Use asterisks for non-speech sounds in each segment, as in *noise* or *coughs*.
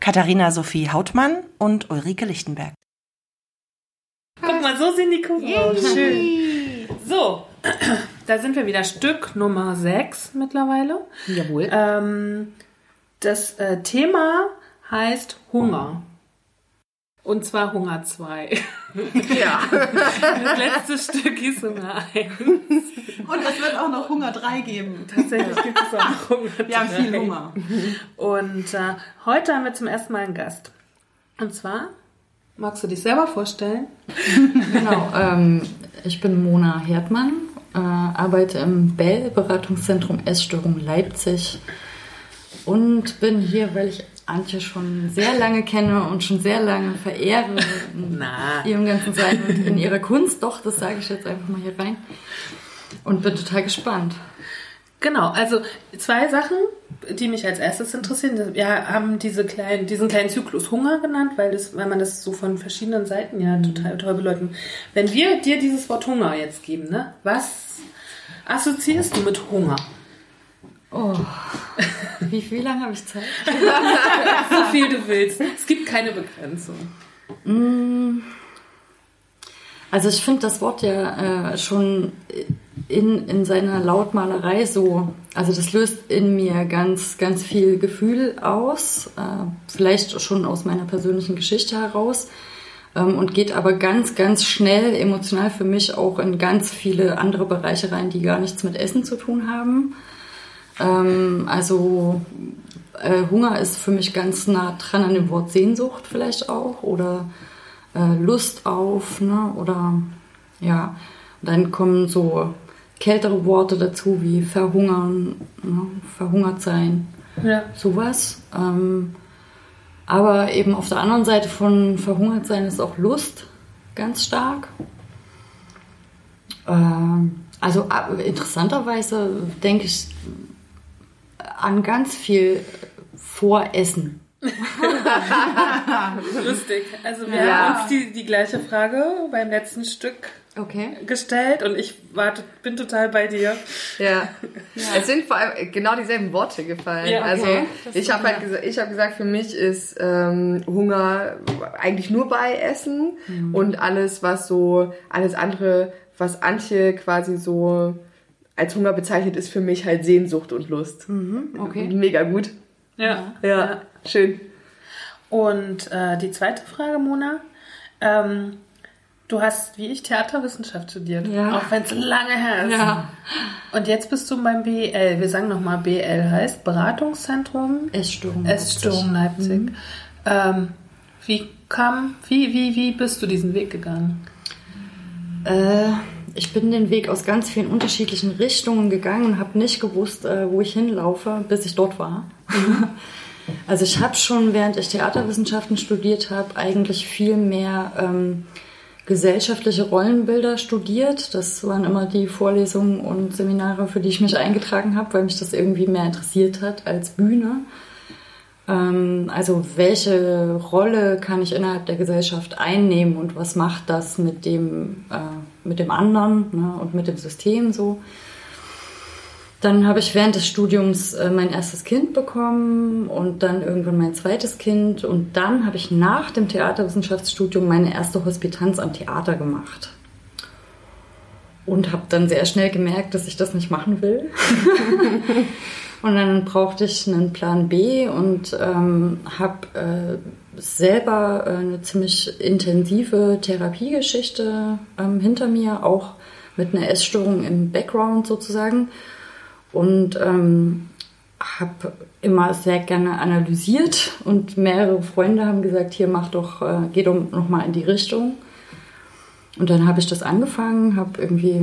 Katharina Sophie Hautmann und Ulrike Lichtenberg. Guck mal, so sehen die Kuchen aus. Schön. *laughs* So, da sind wir wieder. Stück Nummer 6 mittlerweile. Jawohl. Ähm, das äh, Thema heißt Hunger. Und zwar Hunger 2. *laughs* ja. Das letzte Stück hieß Hunger 1. Und es wird auch noch Hunger 3 geben. Tatsächlich gibt es auch noch Hunger 3. Wir haben viel Hunger. Und äh, heute haben wir zum ersten Mal einen Gast. Und zwar, magst du dich selber vorstellen? Genau, ähm, ich bin Mona Herdmann, äh, arbeite im Bell-Beratungszentrum Essstörung Leipzig und bin hier, weil ich Antje schon sehr lange kenne und schon sehr lange verehre in Na. ihrem ganzen Sein und in ihrer Kunst. Doch, das sage ich jetzt einfach mal hier rein. Und bin total gespannt. Genau, also zwei Sachen, die mich als erstes interessieren. Wir haben diese kleinen, diesen kleinen Zyklus Hunger genannt, weil, das, weil man das so von verschiedenen Seiten ja total toll beleuchten. Wenn wir dir dieses Wort Hunger jetzt geben, ne, was assoziierst du mit Hunger? Oh, wie, wie lange habe ich Zeit? *laughs* So viel du willst. Es gibt keine Begrenzung. Also ich finde das Wort ja äh, schon in, in seiner Lautmalerei so, also das löst in mir ganz, ganz viel Gefühl aus, äh, vielleicht schon aus meiner persönlichen Geschichte heraus ähm, und geht aber ganz, ganz schnell emotional für mich auch in ganz viele andere Bereiche rein, die gar nichts mit Essen zu tun haben. Ähm, also äh, Hunger ist für mich ganz nah dran an dem Wort Sehnsucht vielleicht auch oder äh, Lust auf, ne? Oder ja, und dann kommen so kältere Worte dazu wie verhungern, ne? verhungert sein, Ja. sowas. Ähm, aber eben auf der anderen Seite von verhungert sein ist auch Lust ganz stark. Ähm, also interessanterweise denke ich an ganz viel Voressen. *laughs* Lustig. Also wir Ja. haben uns die, die gleiche Frage beim letzten Stück Okay. gestellt und ich war, bin total bei dir. Ja. *laughs* Es sind vor allem genau dieselben Worte gefallen. Ja, okay. Also Das ich habe halt gesagt, ich habe gesagt, für mich ist ähm, Hunger eigentlich nur bei Essen Mhm. und alles, was so, alles andere, was Antje quasi so als Hunger bezeichnet, ist für mich halt Sehnsucht und Lust. Okay. Mega gut. Ja. Ja, schön. Und äh, die zweite Frage, Mona. Ähm, du hast, wie ich, Theaterwissenschaft studiert. Ja. Auch wenn es lange her ist. Ja. Und jetzt bist du beim BL. Wir sagen nochmal, BL heißt Beratungszentrum Essstörung. Essstörung Leipzig. Mhm. Ähm, wie kam, wie, wie, wie bist du diesen Weg gegangen? Äh, ich bin den Weg aus ganz vielen unterschiedlichen Richtungen gegangen und habe nicht gewusst, äh, wo ich hinlaufe, bis ich dort war. *laughs* also ich habe schon, während ich Theaterwissenschaften studiert habe, eigentlich viel mehr ähm, gesellschaftliche Rollenbilder studiert. Das waren immer die Vorlesungen und Seminare, für die ich mich eingetragen habe, weil mich das irgendwie mehr interessiert hat als Bühne. Ähm, also welche Rolle kann ich innerhalb der Gesellschaft einnehmen und was macht das mit dem, äh, mit dem anderen ne, und mit dem System so. Dann habe ich während des Studiums äh, mein erstes Kind bekommen und dann irgendwann mein zweites Kind und dann habe ich nach dem Theaterwissenschaftsstudium meine erste Hospitanz am Theater gemacht. Und habe dann sehr schnell gemerkt, dass ich das nicht machen will. *laughs* Und dann brauchte ich einen Plan B und ähm, habe äh, selber äh, eine ziemlich intensive Therapiegeschichte ähm, hinter mir, auch mit einer Essstörung im Background sozusagen. Und ähm, habe immer sehr gerne analysiert und mehrere Freunde haben gesagt, hier mach doch, äh, geh doch noch mal in die Richtung. Und dann habe ich das angefangen, habe irgendwie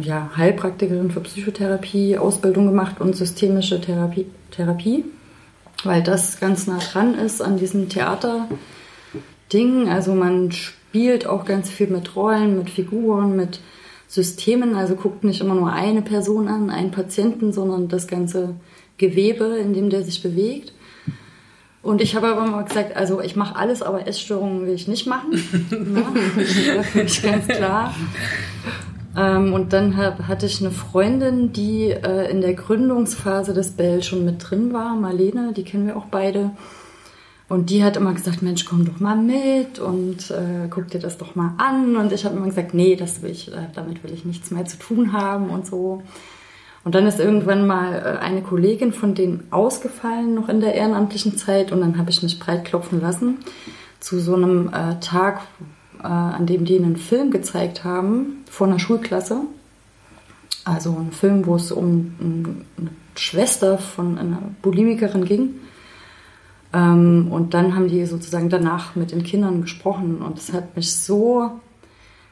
ja, Heilpraktikerin für Psychotherapie, Ausbildung gemacht und systemische Therapie, Therapie, weil das ganz nah dran ist an diesem Theater Ding. Also man spielt auch ganz viel mit Rollen, mit Figuren, mit Systemen. Also guckt nicht immer nur eine Person an, einen Patienten, sondern das ganze Gewebe, in dem der sich bewegt. Und ich habe aber immer gesagt, also ich mache alles, aber Essstörungen will ich nicht machen. *laughs* ja, das ist ganz klar. Ähm, und dann hab, hatte ich eine Freundin, die äh, in der Gründungsphase des Bell schon mit drin war, Marlene, die kennen wir auch beide. Und die hat immer gesagt, Mensch, komm doch mal mit und äh, guck dir das doch mal an. Und ich habe immer gesagt, nee, das will ich, äh, damit will ich nichts mehr zu tun haben und so. Und dann ist irgendwann mal äh, eine Kollegin von denen ausgefallen, noch in der ehrenamtlichen Zeit. Und dann habe ich mich breit klopfen lassen zu so einem äh, Tag, äh, an dem die einen Film gezeigt haben vor einer Schulklasse. Also ein Film, wo es um eine Schwester von einer Bulimikerin ging. Ähm, und dann haben die sozusagen danach mit den Kindern gesprochen und es hat mich so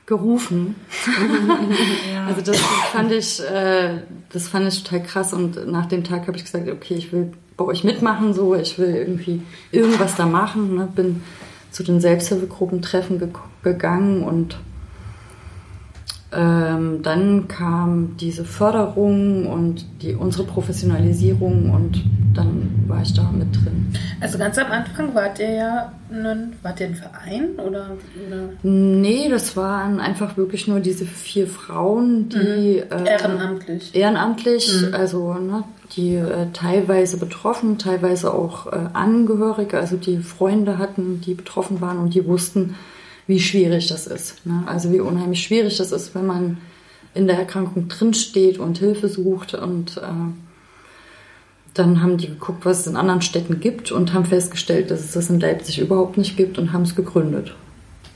gerufen. *laughs* ja. Also das fand ich, äh, das fand ich total krass und nach dem Tag habe ich gesagt, okay, ich will bei euch mitmachen, so, ich will irgendwie irgendwas da machen. Ne? Bin zu den Selbsthilfegruppentreffen ge gegangen und ähm, dann kam diese Förderung und die, unsere Professionalisierung und dann war ich da mit drin. Also ganz am Anfang wart ihr ja ein, wart ihr ein Verein oder, oder? Nee, das waren einfach wirklich nur diese vier Frauen, die mhm. ehrenamtlich. Äh, ehrenamtlich, mhm. also ne, die äh, teilweise betroffen, teilweise auch äh, Angehörige, also die Freunde hatten, die betroffen waren und die wussten, wie schwierig das ist. Ne? Also wie unheimlich schwierig das ist, wenn man in der Erkrankung drinsteht und Hilfe sucht. Und äh, dann haben die geguckt, was es in anderen Städten gibt und haben festgestellt, dass es das in Leipzig überhaupt nicht gibt und haben es gegründet,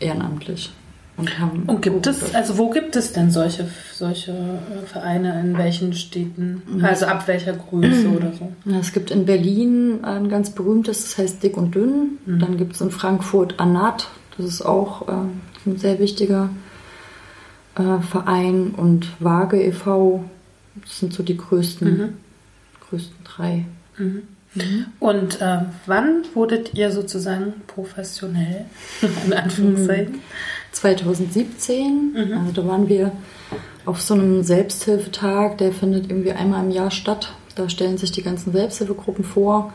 ehrenamtlich. Und, haben und gibt es, also wo gibt es denn solche, solche äh, Vereine, in welchen Städten? Also ab welcher Größe oder so? Es gibt in Berlin ein ganz berühmtes, das heißt Dick und Dünn. Mhm. Dann gibt es in Frankfurt Anat, das ist auch äh, ein sehr wichtiger äh, Verein und Waage e.V. Das sind so die größten, mhm. größten drei. Mhm. Mhm. Und äh, wann wurdet ihr sozusagen professionell, *laughs* in Anführungszeichen? 2017. Mhm. Also da waren wir auf so einem Selbsthilfetag, der findet irgendwie einmal im Jahr statt. Da stellen sich die ganzen Selbsthilfegruppen vor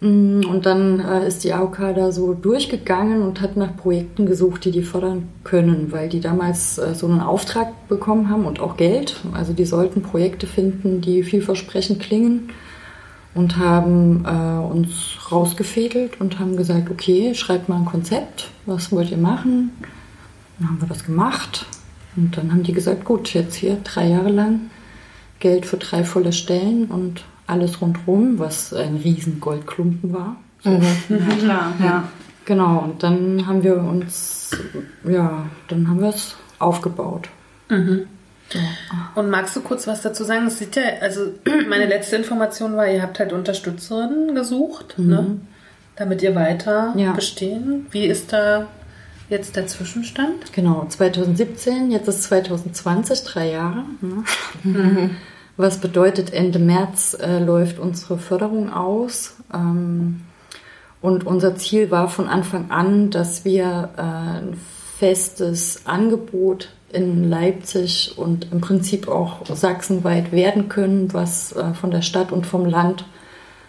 Mm, und dann äh, ist die AOK da so durchgegangen und hat nach Projekten gesucht, die die fördern können, weil die damals äh, so einen Auftrag bekommen haben und auch Geld. Also die sollten Projekte finden, die vielversprechend klingen und haben äh, uns rausgefädelt und haben gesagt, okay, schreibt mal ein Konzept, was wollt ihr machen? Dann haben wir das gemacht und dann haben die gesagt, gut, jetzt hier drei Jahre lang Geld für drei volle Stellen und alles rundherum, was ein riesen Goldklumpen war. So. Mhm. Ja, klar, ja. Genau, und dann haben wir uns, ja, dann haben wir es aufgebaut. Mhm. Ja. Und magst du kurz was dazu sagen? Es sieht ja, also *clears throat* meine letzte Information war, ihr habt halt Unterstützerinnen gesucht, mhm. ne? damit ihr weiter ja. bestehen. Wie ist da jetzt der Zwischenstand? Genau, 2017, jetzt ist 2020, drei Jahre. Ne? Mhm. *laughs* Was bedeutet, Ende März äh, läuft unsere Förderung aus. Ähm, und unser Ziel war von Anfang an, dass wir äh, ein festes Angebot in Leipzig und im Prinzip auch sachsenweit werden können, was äh, von der Stadt und vom Land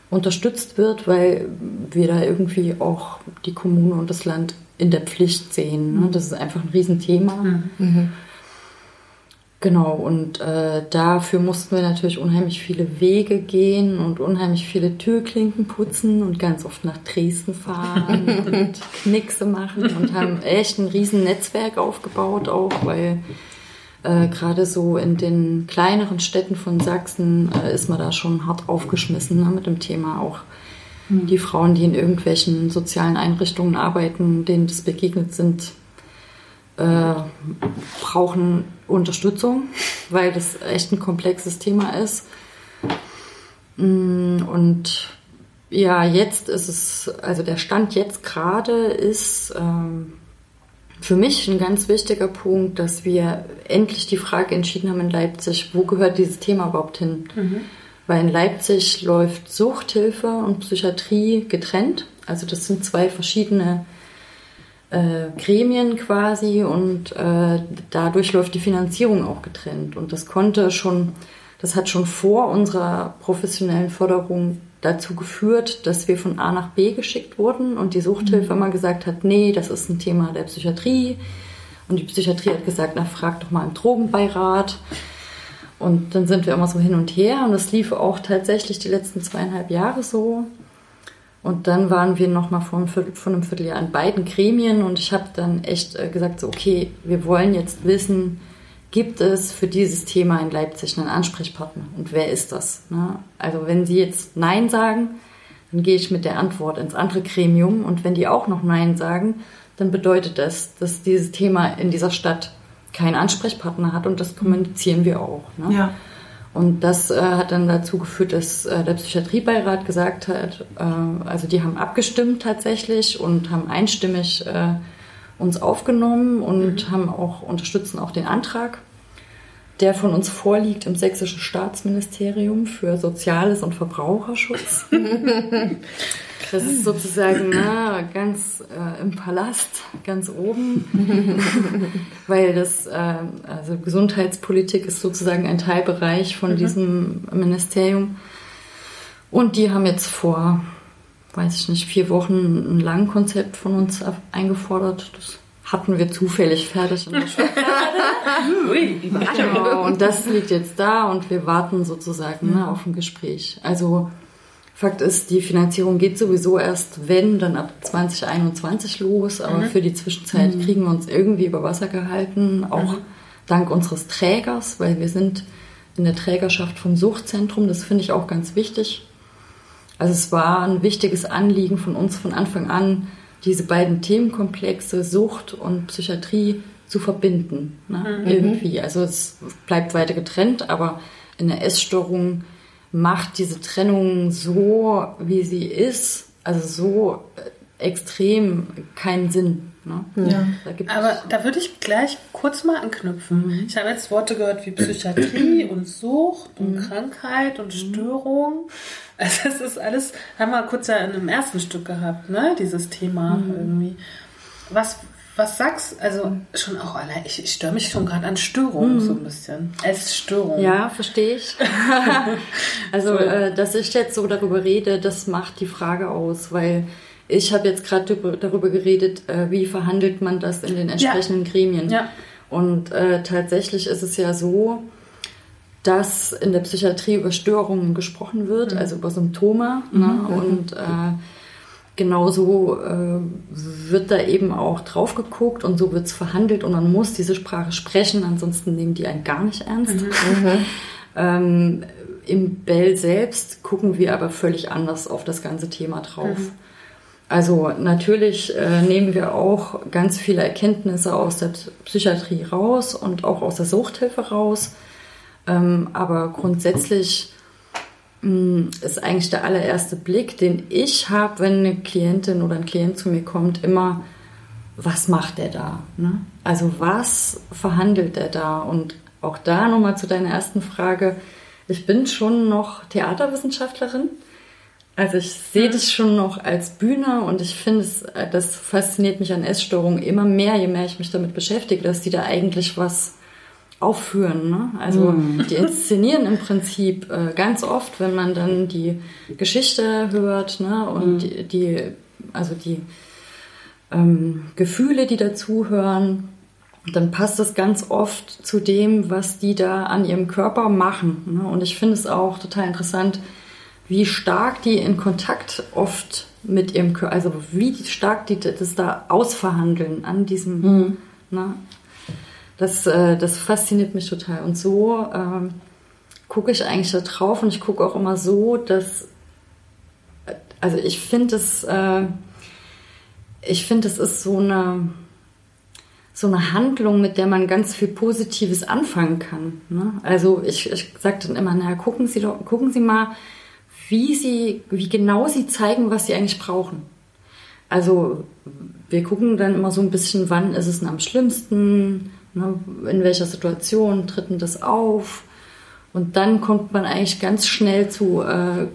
unterstützt wird, weil wir da irgendwie auch die Kommune und das Land in der Pflicht sehen. Ne? Das ist einfach ein Riesenthema. Mhm. Genau, und äh, dafür mussten wir natürlich unheimlich viele Wege gehen und unheimlich viele Türklinken putzen und ganz oft nach Dresden fahren *laughs* und Knickse machen und haben echt ein riesen Netzwerk aufgebaut auch, weil äh, gerade so in den kleineren Städten von Sachsen äh, ist man da schon hart aufgeschmissen ne, mit dem Thema auch. Mhm. Die Frauen, die in irgendwelchen sozialen Einrichtungen arbeiten, denen das begegnet sind, äh, brauchen Unterstützung, weil das echt ein komplexes Thema ist. Mm, und ja, jetzt ist es, also der Stand jetzt gerade ist ähm, für mich ein ganz wichtiger Punkt, dass wir endlich die Frage entschieden haben in Leipzig, wo gehört dieses Thema überhaupt hin? Mhm. Weil in Leipzig läuft Suchthilfe und Psychiatrie getrennt. Also das sind zwei verschiedene äh, Gremien quasi und äh, dadurch läuft die Finanzierung auch getrennt. Und das konnte schon, das hat schon vor unserer professionellen Förderung dazu geführt, dass wir von A nach B geschickt wurden und die Suchthilfe immer gesagt hat, nee, das ist ein Thema der Psychiatrie. Und die Psychiatrie hat gesagt, na, frag doch mal im Drogenbeirat. Und dann sind wir immer so hin und her und das lief auch tatsächlich die letzten zweieinhalb Jahre so. Und dann waren wir nochmal vor, vor einem Vierteljahr in beiden Gremien und ich habe dann echt äh, gesagt, so, okay, wir wollen jetzt wissen, gibt es für dieses Thema in Leipzig einen Ansprechpartner und wer ist das? Ne? Also wenn Sie jetzt Nein sagen, dann gehe ich mit der Antwort ins andere Gremium und wenn die auch noch Nein sagen, dann bedeutet das, dass dieses Thema in dieser Stadt keinen Ansprechpartner hat und das kommunizieren wir auch. Ne? Ja. Und das äh, hat dann dazu geführt, dass äh, der Psychiatriebeirat gesagt hat, äh, also die haben abgestimmt tatsächlich und haben einstimmig äh, uns aufgenommen und mhm. haben auch unterstützen auch den Antrag, der von uns vorliegt im sächsischen Staatsministerium für Soziales und Verbraucherschutz. *laughs* Das ist sozusagen na, ganz äh, im Palast, ganz oben, *laughs* weil das, äh, also Gesundheitspolitik ist sozusagen ein Teilbereich von mhm. diesem Ministerium. Und die haben jetzt vor, weiß ich nicht, vier Wochen ein Langkonzept von uns eingefordert. Das hatten wir zufällig fertig *laughs* Ui, Genau, und das liegt jetzt da und wir warten sozusagen ne, auf ein Gespräch. Also Fakt ist, die Finanzierung geht sowieso erst, wenn, dann ab 2021 los. Aber mhm. für die Zwischenzeit mhm. kriegen wir uns irgendwie über Wasser gehalten, auch mhm. dank unseres Trägers, weil wir sind in der Trägerschaft vom Suchtzentrum. Das finde ich auch ganz wichtig. Also es war ein wichtiges Anliegen von uns von Anfang an, diese beiden Themenkomplexe Sucht und Psychiatrie zu verbinden. Ne? Mhm. Irgendwie. Also es bleibt weiter getrennt, aber in der Essstörung macht diese Trennung so, wie sie ist, also so äh, extrem keinen Sinn. Ne? Ja. Da Aber da würde ich gleich kurz mal anknüpfen. Mhm. Ich habe jetzt Worte gehört wie Psychiatrie *clears throat* und Sucht und mhm. Krankheit und mhm. Störung. *laughs* Also das ist alles, haben wir kurz ja in einem ersten Stück gehabt, ne? Dieses Thema mhm. irgendwie. Was, was sagst also schon auch allein, ich, ich störe mich schon gerade an Störungen mhm. so ein bisschen. Als Störung. Ja, verstehe ich. *laughs* also, so. äh, dass ich jetzt so darüber rede, das macht die Frage aus, weil ich habe jetzt gerade darüber geredet, äh, wie verhandelt man das in den entsprechenden ja. Gremien. Ja. Und äh, tatsächlich ist es ja so, dass in der Psychiatrie über Störungen gesprochen wird, mhm. also über Symptome. Mhm. Ne? Und äh, genauso äh, wird da eben auch drauf geguckt und so wird es verhandelt und man muss diese Sprache sprechen, ansonsten nehmen die einen gar nicht ernst. Mhm. *laughs* ähm, Im Bell selbst gucken wir aber völlig anders auf das ganze Thema drauf. Also natürlich äh, nehmen wir auch ganz viele Erkenntnisse aus der Psychiatrie raus und auch aus der Suchthilfe raus. Ähm, aber grundsätzlich Mm, ist eigentlich der allererste Blick, den ich habe, wenn eine Klientin oder ein Klient zu mir kommt, immer, was macht der da? Ne? Also was verhandelt er da? Und auch da nochmal zu deiner ersten Frage. Ich bin schon noch Theaterwissenschaftlerin. Also ich sehe das schon noch als Bühne und ich finde es, äh, das fasziniert mich an Essstörungen immer mehr, je mehr ich mich damit beschäftige, dass die da eigentlich was aufführen. Ne? Also mm. die inszenieren im Prinzip äh, ganz oft, wenn man dann die Geschichte hört ne? und mm. die, die, also die ähm, Gefühle, die dazuhören, dann passt das ganz oft zu dem, was die da an ihrem Körper machen. Ne? Und ich finde es auch total interessant, wie stark die in Kontakt oft mit ihrem Körper, also wie stark die das da ausverhandeln an diesem, mm. ne? Das, äh, das fasziniert mich total. Und so ähm, gucke ich eigentlich da drauf und ich gucke auch immer so, dass, also ich finde es, äh, ich finde es ist so eine, so eine Handlung, mit der man ganz viel Positives anfangen kann. Ne? Also ich, ich sage dann immer, naja, gucken Sie doch, gucken Sie mal, wie Sie, wie genau Sie zeigen, was Sie eigentlich brauchen. Also wir gucken dann immer so ein bisschen, wann ist es am schlimmsten, Ne? In welcher Situation tritt denn das auf? Und dann kommt man eigentlich ganz schnell zu äh,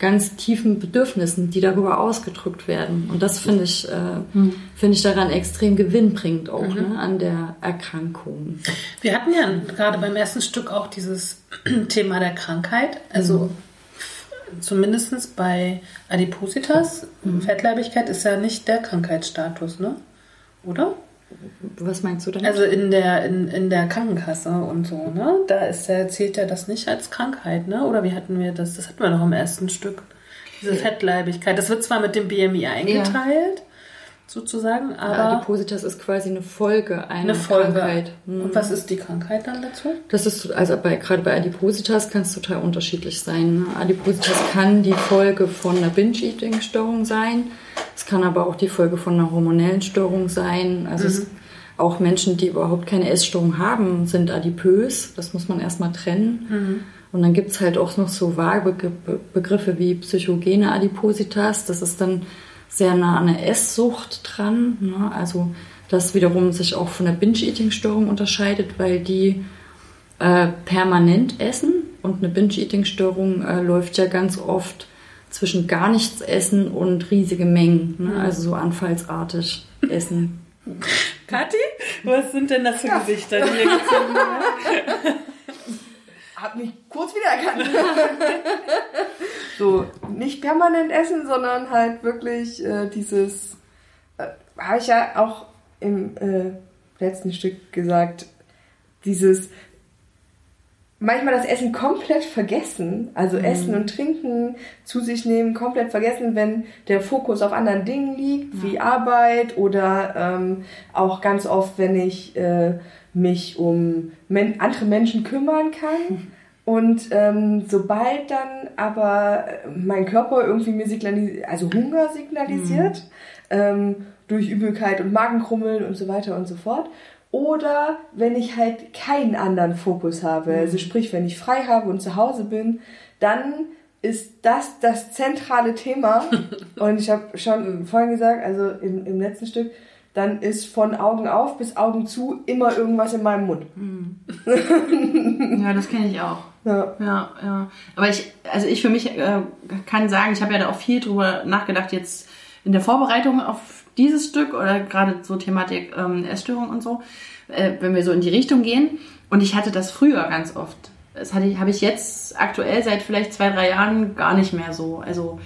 ganz tiefen Bedürfnissen, die darüber ausgedrückt werden. Und das finde ich, äh, hm. finde ich daran extrem gewinnbringend auch mhm. ne, an der Erkrankung. Wir hatten ja gerade beim ersten Stück auch dieses *clears throat* Thema der Krankheit. Also mhm. Zumindest bei Adipositas, mhm. Fettleibigkeit ist ja nicht der Krankheitsstatus, ne? Oder? Was meinst du denn? Also in der, in, in der Krankenkasse und so, ne? Da ist der, zählt ja das nicht als Krankheit, ne? Oder wie hatten wir das? Das hatten wir doch im ersten Stück. Diese Fettleibigkeit. Das wird zwar mit dem BMI eingeteilt, ja. Sozusagen, aber. Ja, Adipositas ist quasi eine Folge einer eine Folge. Krankheit. Mhm. Und was ist die Krankheit dann dazu? Das ist, also bei, gerade bei Adipositas kann es total unterschiedlich sein. Ne? Adipositas kann die Folge von einer Binge-Eating-Störung sein es kann aber auch die Folge von einer hormonellen Störung sein. Also mhm. es, auch Menschen, die überhaupt keine Essstörung haben, sind adipös. Das muss man erstmal trennen. Mhm. Und dann gibt es halt auch noch so vage Begriffe wie psychogene Adipositas. Das ist dann sehr nah an der Esssucht dran. Ne? Also das wiederum sich auch von der Binge-Eating-Störung unterscheidet, weil die äh, permanent essen. Und eine Binge-Eating-Störung äh, läuft ja ganz oft zwischen gar nichts essen und riesige Mengen. Ne? Mhm. Also so anfallsartig *laughs* essen. Kathi, was sind denn das für ja. Gesichter, die hier gezogen werden? Hab mich kurz wiedererkannt. *laughs* so, nicht permanent essen, sondern halt wirklich äh, dieses, äh, habe ich ja auch im äh, letzten Stück gesagt, dieses manchmal das Essen komplett vergessen, also mhm. Essen und Trinken zu sich nehmen, komplett vergessen, wenn der Fokus auf anderen Dingen liegt, ja. wie Arbeit oder ähm, auch ganz oft, wenn ich äh, mich um men andere Menschen kümmern kann. Und ähm, sobald dann aber mein Körper irgendwie mir signalisiert, also Hunger signalisiert, mhm. ähm, durch Übelkeit und Magenkrummeln und so weiter und so fort, oder wenn ich halt keinen anderen Fokus habe, also mhm. also sprich, wenn ich frei habe und zu Hause bin, dann ist das das zentrale Thema. *laughs* und ich habe schon vorhin gesagt, also im, im letzten Stück, dann ist von Augen auf bis Augen zu immer irgendwas in meinem Mund. Mhm. ja, das kenne ich auch. Ja. ja, ja. Aber ich, also ich für mich äh, kann sagen, ich habe ja da auch viel drüber nachgedacht jetzt in der Vorbereitung auf dieses Stück oder gerade so Thematik ähm, Essstörung und so, äh, wenn wir so in die Richtung gehen. Und ich hatte das früher ganz oft. Das hatte habe ich jetzt aktuell seit vielleicht zwei, drei Jahren gar nicht mehr so. Also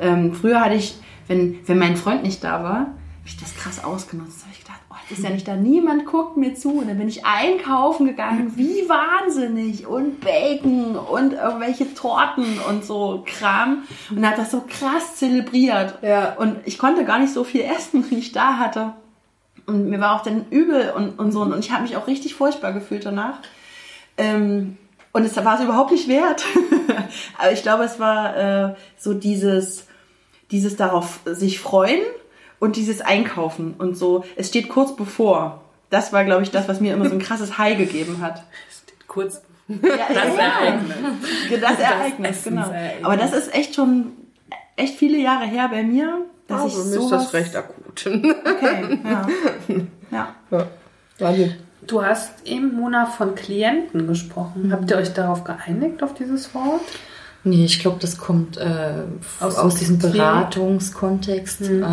ähm, früher hatte ich, wenn, wenn mein Freund nicht da war, ich das krass ausgenutzt ist ja nicht da, niemand guckt mir zu. Und dann bin ich einkaufen gegangen, wie wahnsinnig. Und Bacon und irgendwelche Torten und so Kram. Und hat das so krass zelebriert. Ja. Und ich konnte gar nicht so viel essen, wie ich da hatte. Und mir war auch dann übel und, und so. Und ich habe mich auch richtig furchtbar gefühlt danach. Ähm, und es war es überhaupt nicht wert. *laughs* Aber ich glaube, es war äh, so dieses, dieses darauf sich freuen und dieses Einkaufen und so. Es steht kurz bevor. Das war, glaube ich, das, was mir immer so ein krasses High gegeben hat. Es steht kurz *laughs* ja, das ja. Ereignis. Das Ereignis, das genau. Aber das ist echt schon echt viele Jahre her bei mir, dass also, ich mir ist das recht akut. Okay, ja. ja. ja. Du hast eben, Mona, von Klienten gesprochen. Mhm. Habt ihr euch darauf geeinigt, auf dieses Wort? Nee, ich glaube, das kommt äh, aus, aus diesem Beratungskontext, mhm. äh,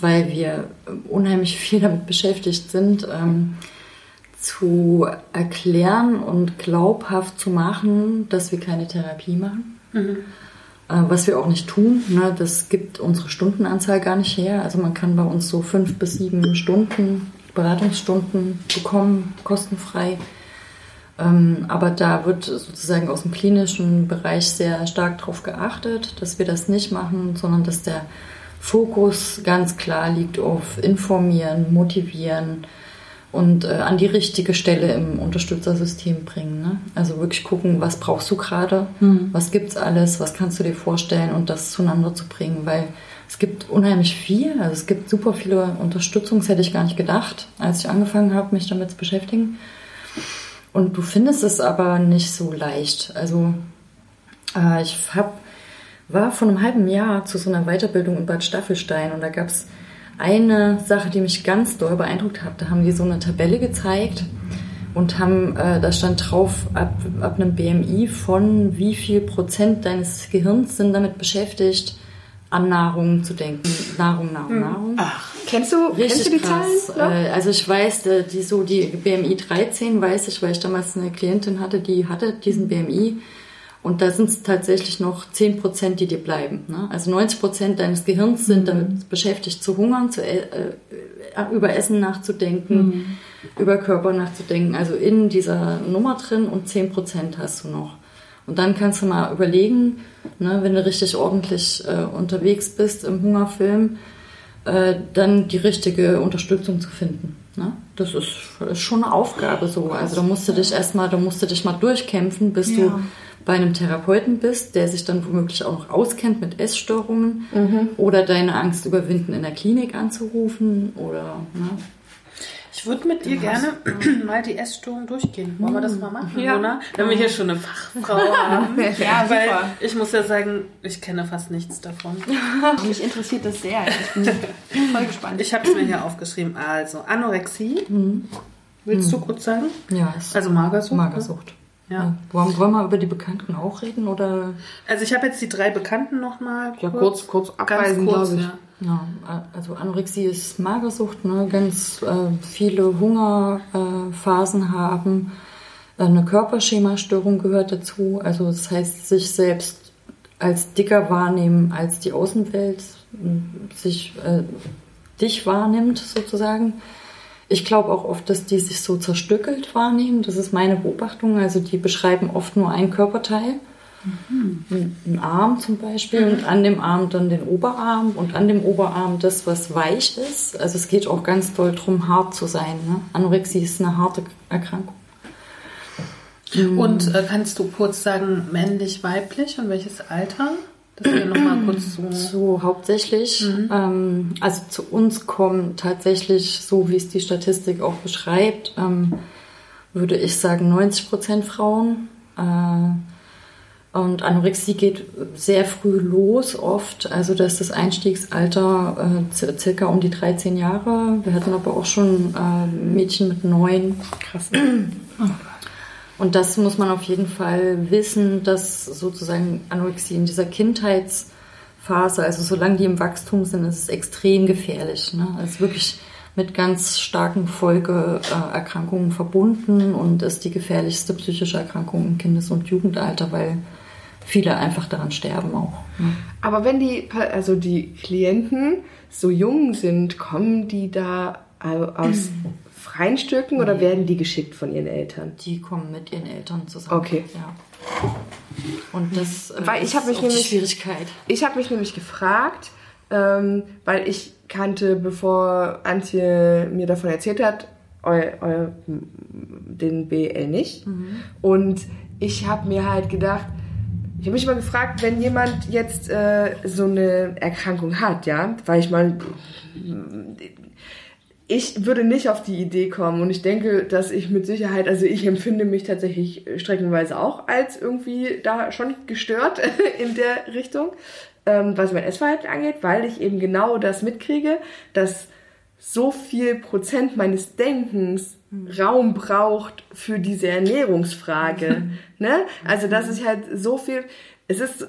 weil wir unheimlich *laughs* viel damit beschäftigt sind, ähm, zu erklären und glaubhaft zu machen, dass wir keine Therapie machen. Mhm. Äh, was wir auch nicht tun. Ne? Das gibt unsere Stundenanzahl gar nicht her. Also man kann bei uns so fünf bis sieben Stunden, Beratungsstunden bekommen, kostenfrei. Ähm, aber da wird sozusagen aus dem klinischen Bereich sehr stark darauf geachtet, dass wir das nicht machen, sondern dass der Fokus ganz klar liegt auf informieren, motivieren und äh, an die richtige Stelle im Unterstützersystem bringen. Ne? Also wirklich gucken, was brauchst du gerade, mhm. was gibt's alles, was kannst du dir vorstellen und das zueinander zu bringen, weil es gibt unheimlich viel, also es gibt super viele Unterstützung, das hätte ich gar nicht gedacht, als ich angefangen habe, mich damit zu beschäftigen. Und du findest es aber nicht so leicht. Also äh, ich hab, war vor einem halben Jahr zu so einer Weiterbildung in Bad Staffelstein und da gab es eine Sache, die mich ganz doll beeindruckt hat. Da haben die so eine Tabelle gezeigt und haben, äh, da stand drauf, ab, ab einem BMI von wie viel Prozent deines Gehirns sind damit beschäftigt, an Nahrung zu denken. Nahrung, Nahrung, Nahrung. Ach, kennst du, kennst du die krass. Zahlen? noch? Äh, Also ich weiß, äh, die so die BMI 13 weiß ich, weil ich damals eine Klientin hatte, die hatte diesen BMI. Und da sind es tatsächlich noch 10 Prozent, die dir bleiben. Ne? Also 90 Prozent deines Gehirns sind damit beschäftigt zu hungern, zu, äh, äh, über Essen nachzudenken, über Körper nachzudenken. Also in dieser Nummer drin und 10 Prozent hast du noch. Und dann kannst du mal überlegen, ne, wenn du richtig ordentlich äh, unterwegs bist im Hungerfilm, äh, dann die richtige Unterstützung zu finden. Ne? Das ist, ist schon eine Aufgabe so. Also da musst du dich erstmal, da musst du dich mal durchkämpfen, bis du bei einem Therapeuten bist, der sich dann womöglich auch noch auskennt mit Essstörungen oder deine Angst überwinden, in der Klinik anzurufen oder ne? Ich würde mit dir gerne *clears throat* mal die Essstörung durchgehen. Wollen wir das mal machen, Ja. Mona? Wenn wir hier schon eine Fachfrau *laughs* haben. Ja, Weil super. ich muss ja sagen, ich kenne fast nichts davon. *laughs* Mich interessiert das sehr. Ich bin *laughs* voll gespannt. Ich habe es mir hier aufgeschrieben. Also, Anorexie. Willst du kurz sagen? ja, Also Magersucht. ne? Magersucht. Ja. Wollen, wollen wir über die Bekannten auch reden oder? Also ich habe jetzt die drei Bekannten nochmal Ja, kurz, kurz abweisen, kurz, glaube ich. ja. Ja, also Anorexie ist Magersucht, ne? ganz äh, viele Hungerphasen äh, haben. Äh, Eine Körperschemastörung gehört dazu, also das heißt, sich selbst als dicker wahrnehmen als die Außenwelt, sich äh, dich wahrnimmt sozusagen. Ich glaube auch oft, dass die sich so zerstückelt wahrnehmen. Das ist meine Beobachtung. Also die beschreiben oft nur ein Körperteil. Ein Arm zum Beispiel und an dem Arm dann den Oberarm und an dem Oberarm das, was weich ist. Also es geht auch ganz doll darum, hart zu sein. Ne? Anorexie ist eine harte Erkrankung. Und äh, kannst du kurz sagen, männlich, weiblich und welches Alter? Dass wir nochmal kurz so... So hauptsächlich, ähm, also zu uns kommen tatsächlich, so wie es die Statistik auch beschreibt, ähm, würde ich sagen 90 Prozent Frauen. Äh, und Anorexie geht sehr früh los, oft. Also da ist das Einstiegsalter äh, ci- circa um die 13 Jahre. Wir hatten aber auch schon äh, Mädchen mit neun. Krass. *clears throat* Und das muss man auf jeden Fall wissen, dass sozusagen Anorexie in dieser Kindheitsphase, also solange die im Wachstum sind, ist es extrem gefährlich. Ne? Es ist wirklich mit ganz starken Folgeerkrankungen verbunden und ist die gefährlichste psychische Erkrankung im Kindes- und Jugendalter, weil viele einfach daran sterben auch. Ne? Aber wenn die, also die Klienten so jung sind, kommen die da au- aus *clears throat* freien Stücken oder werden die geschickt von ihren Eltern? Die kommen mit ihren Eltern zusammen. Okay. Ja. Und das äh, Weil ich ist mich auch die nämlich- Schwierigkeit. Ich habe mich nämlich gefragt, ähm, weil ich kannte, bevor Antje mir davon erzählt hat, eu, eu, den BL nicht. Und ich habe mir halt gedacht, ich habe mich mal gefragt, wenn jemand jetzt äh, so eine Erkrankung hat, ja, weil ich mal, ich würde nicht auf die Idee kommen und ich denke, dass ich mit Sicherheit, also ich empfinde mich tatsächlich streckenweise auch als irgendwie da schon gestört *laughs* in der Richtung, ähm, was mein Essverhalten angeht, weil ich eben genau das mitkriege, dass so viel Prozent meines Denkens Raum braucht für diese Ernährungsfrage. *laughs* ne? Also das ist halt so viel, es ist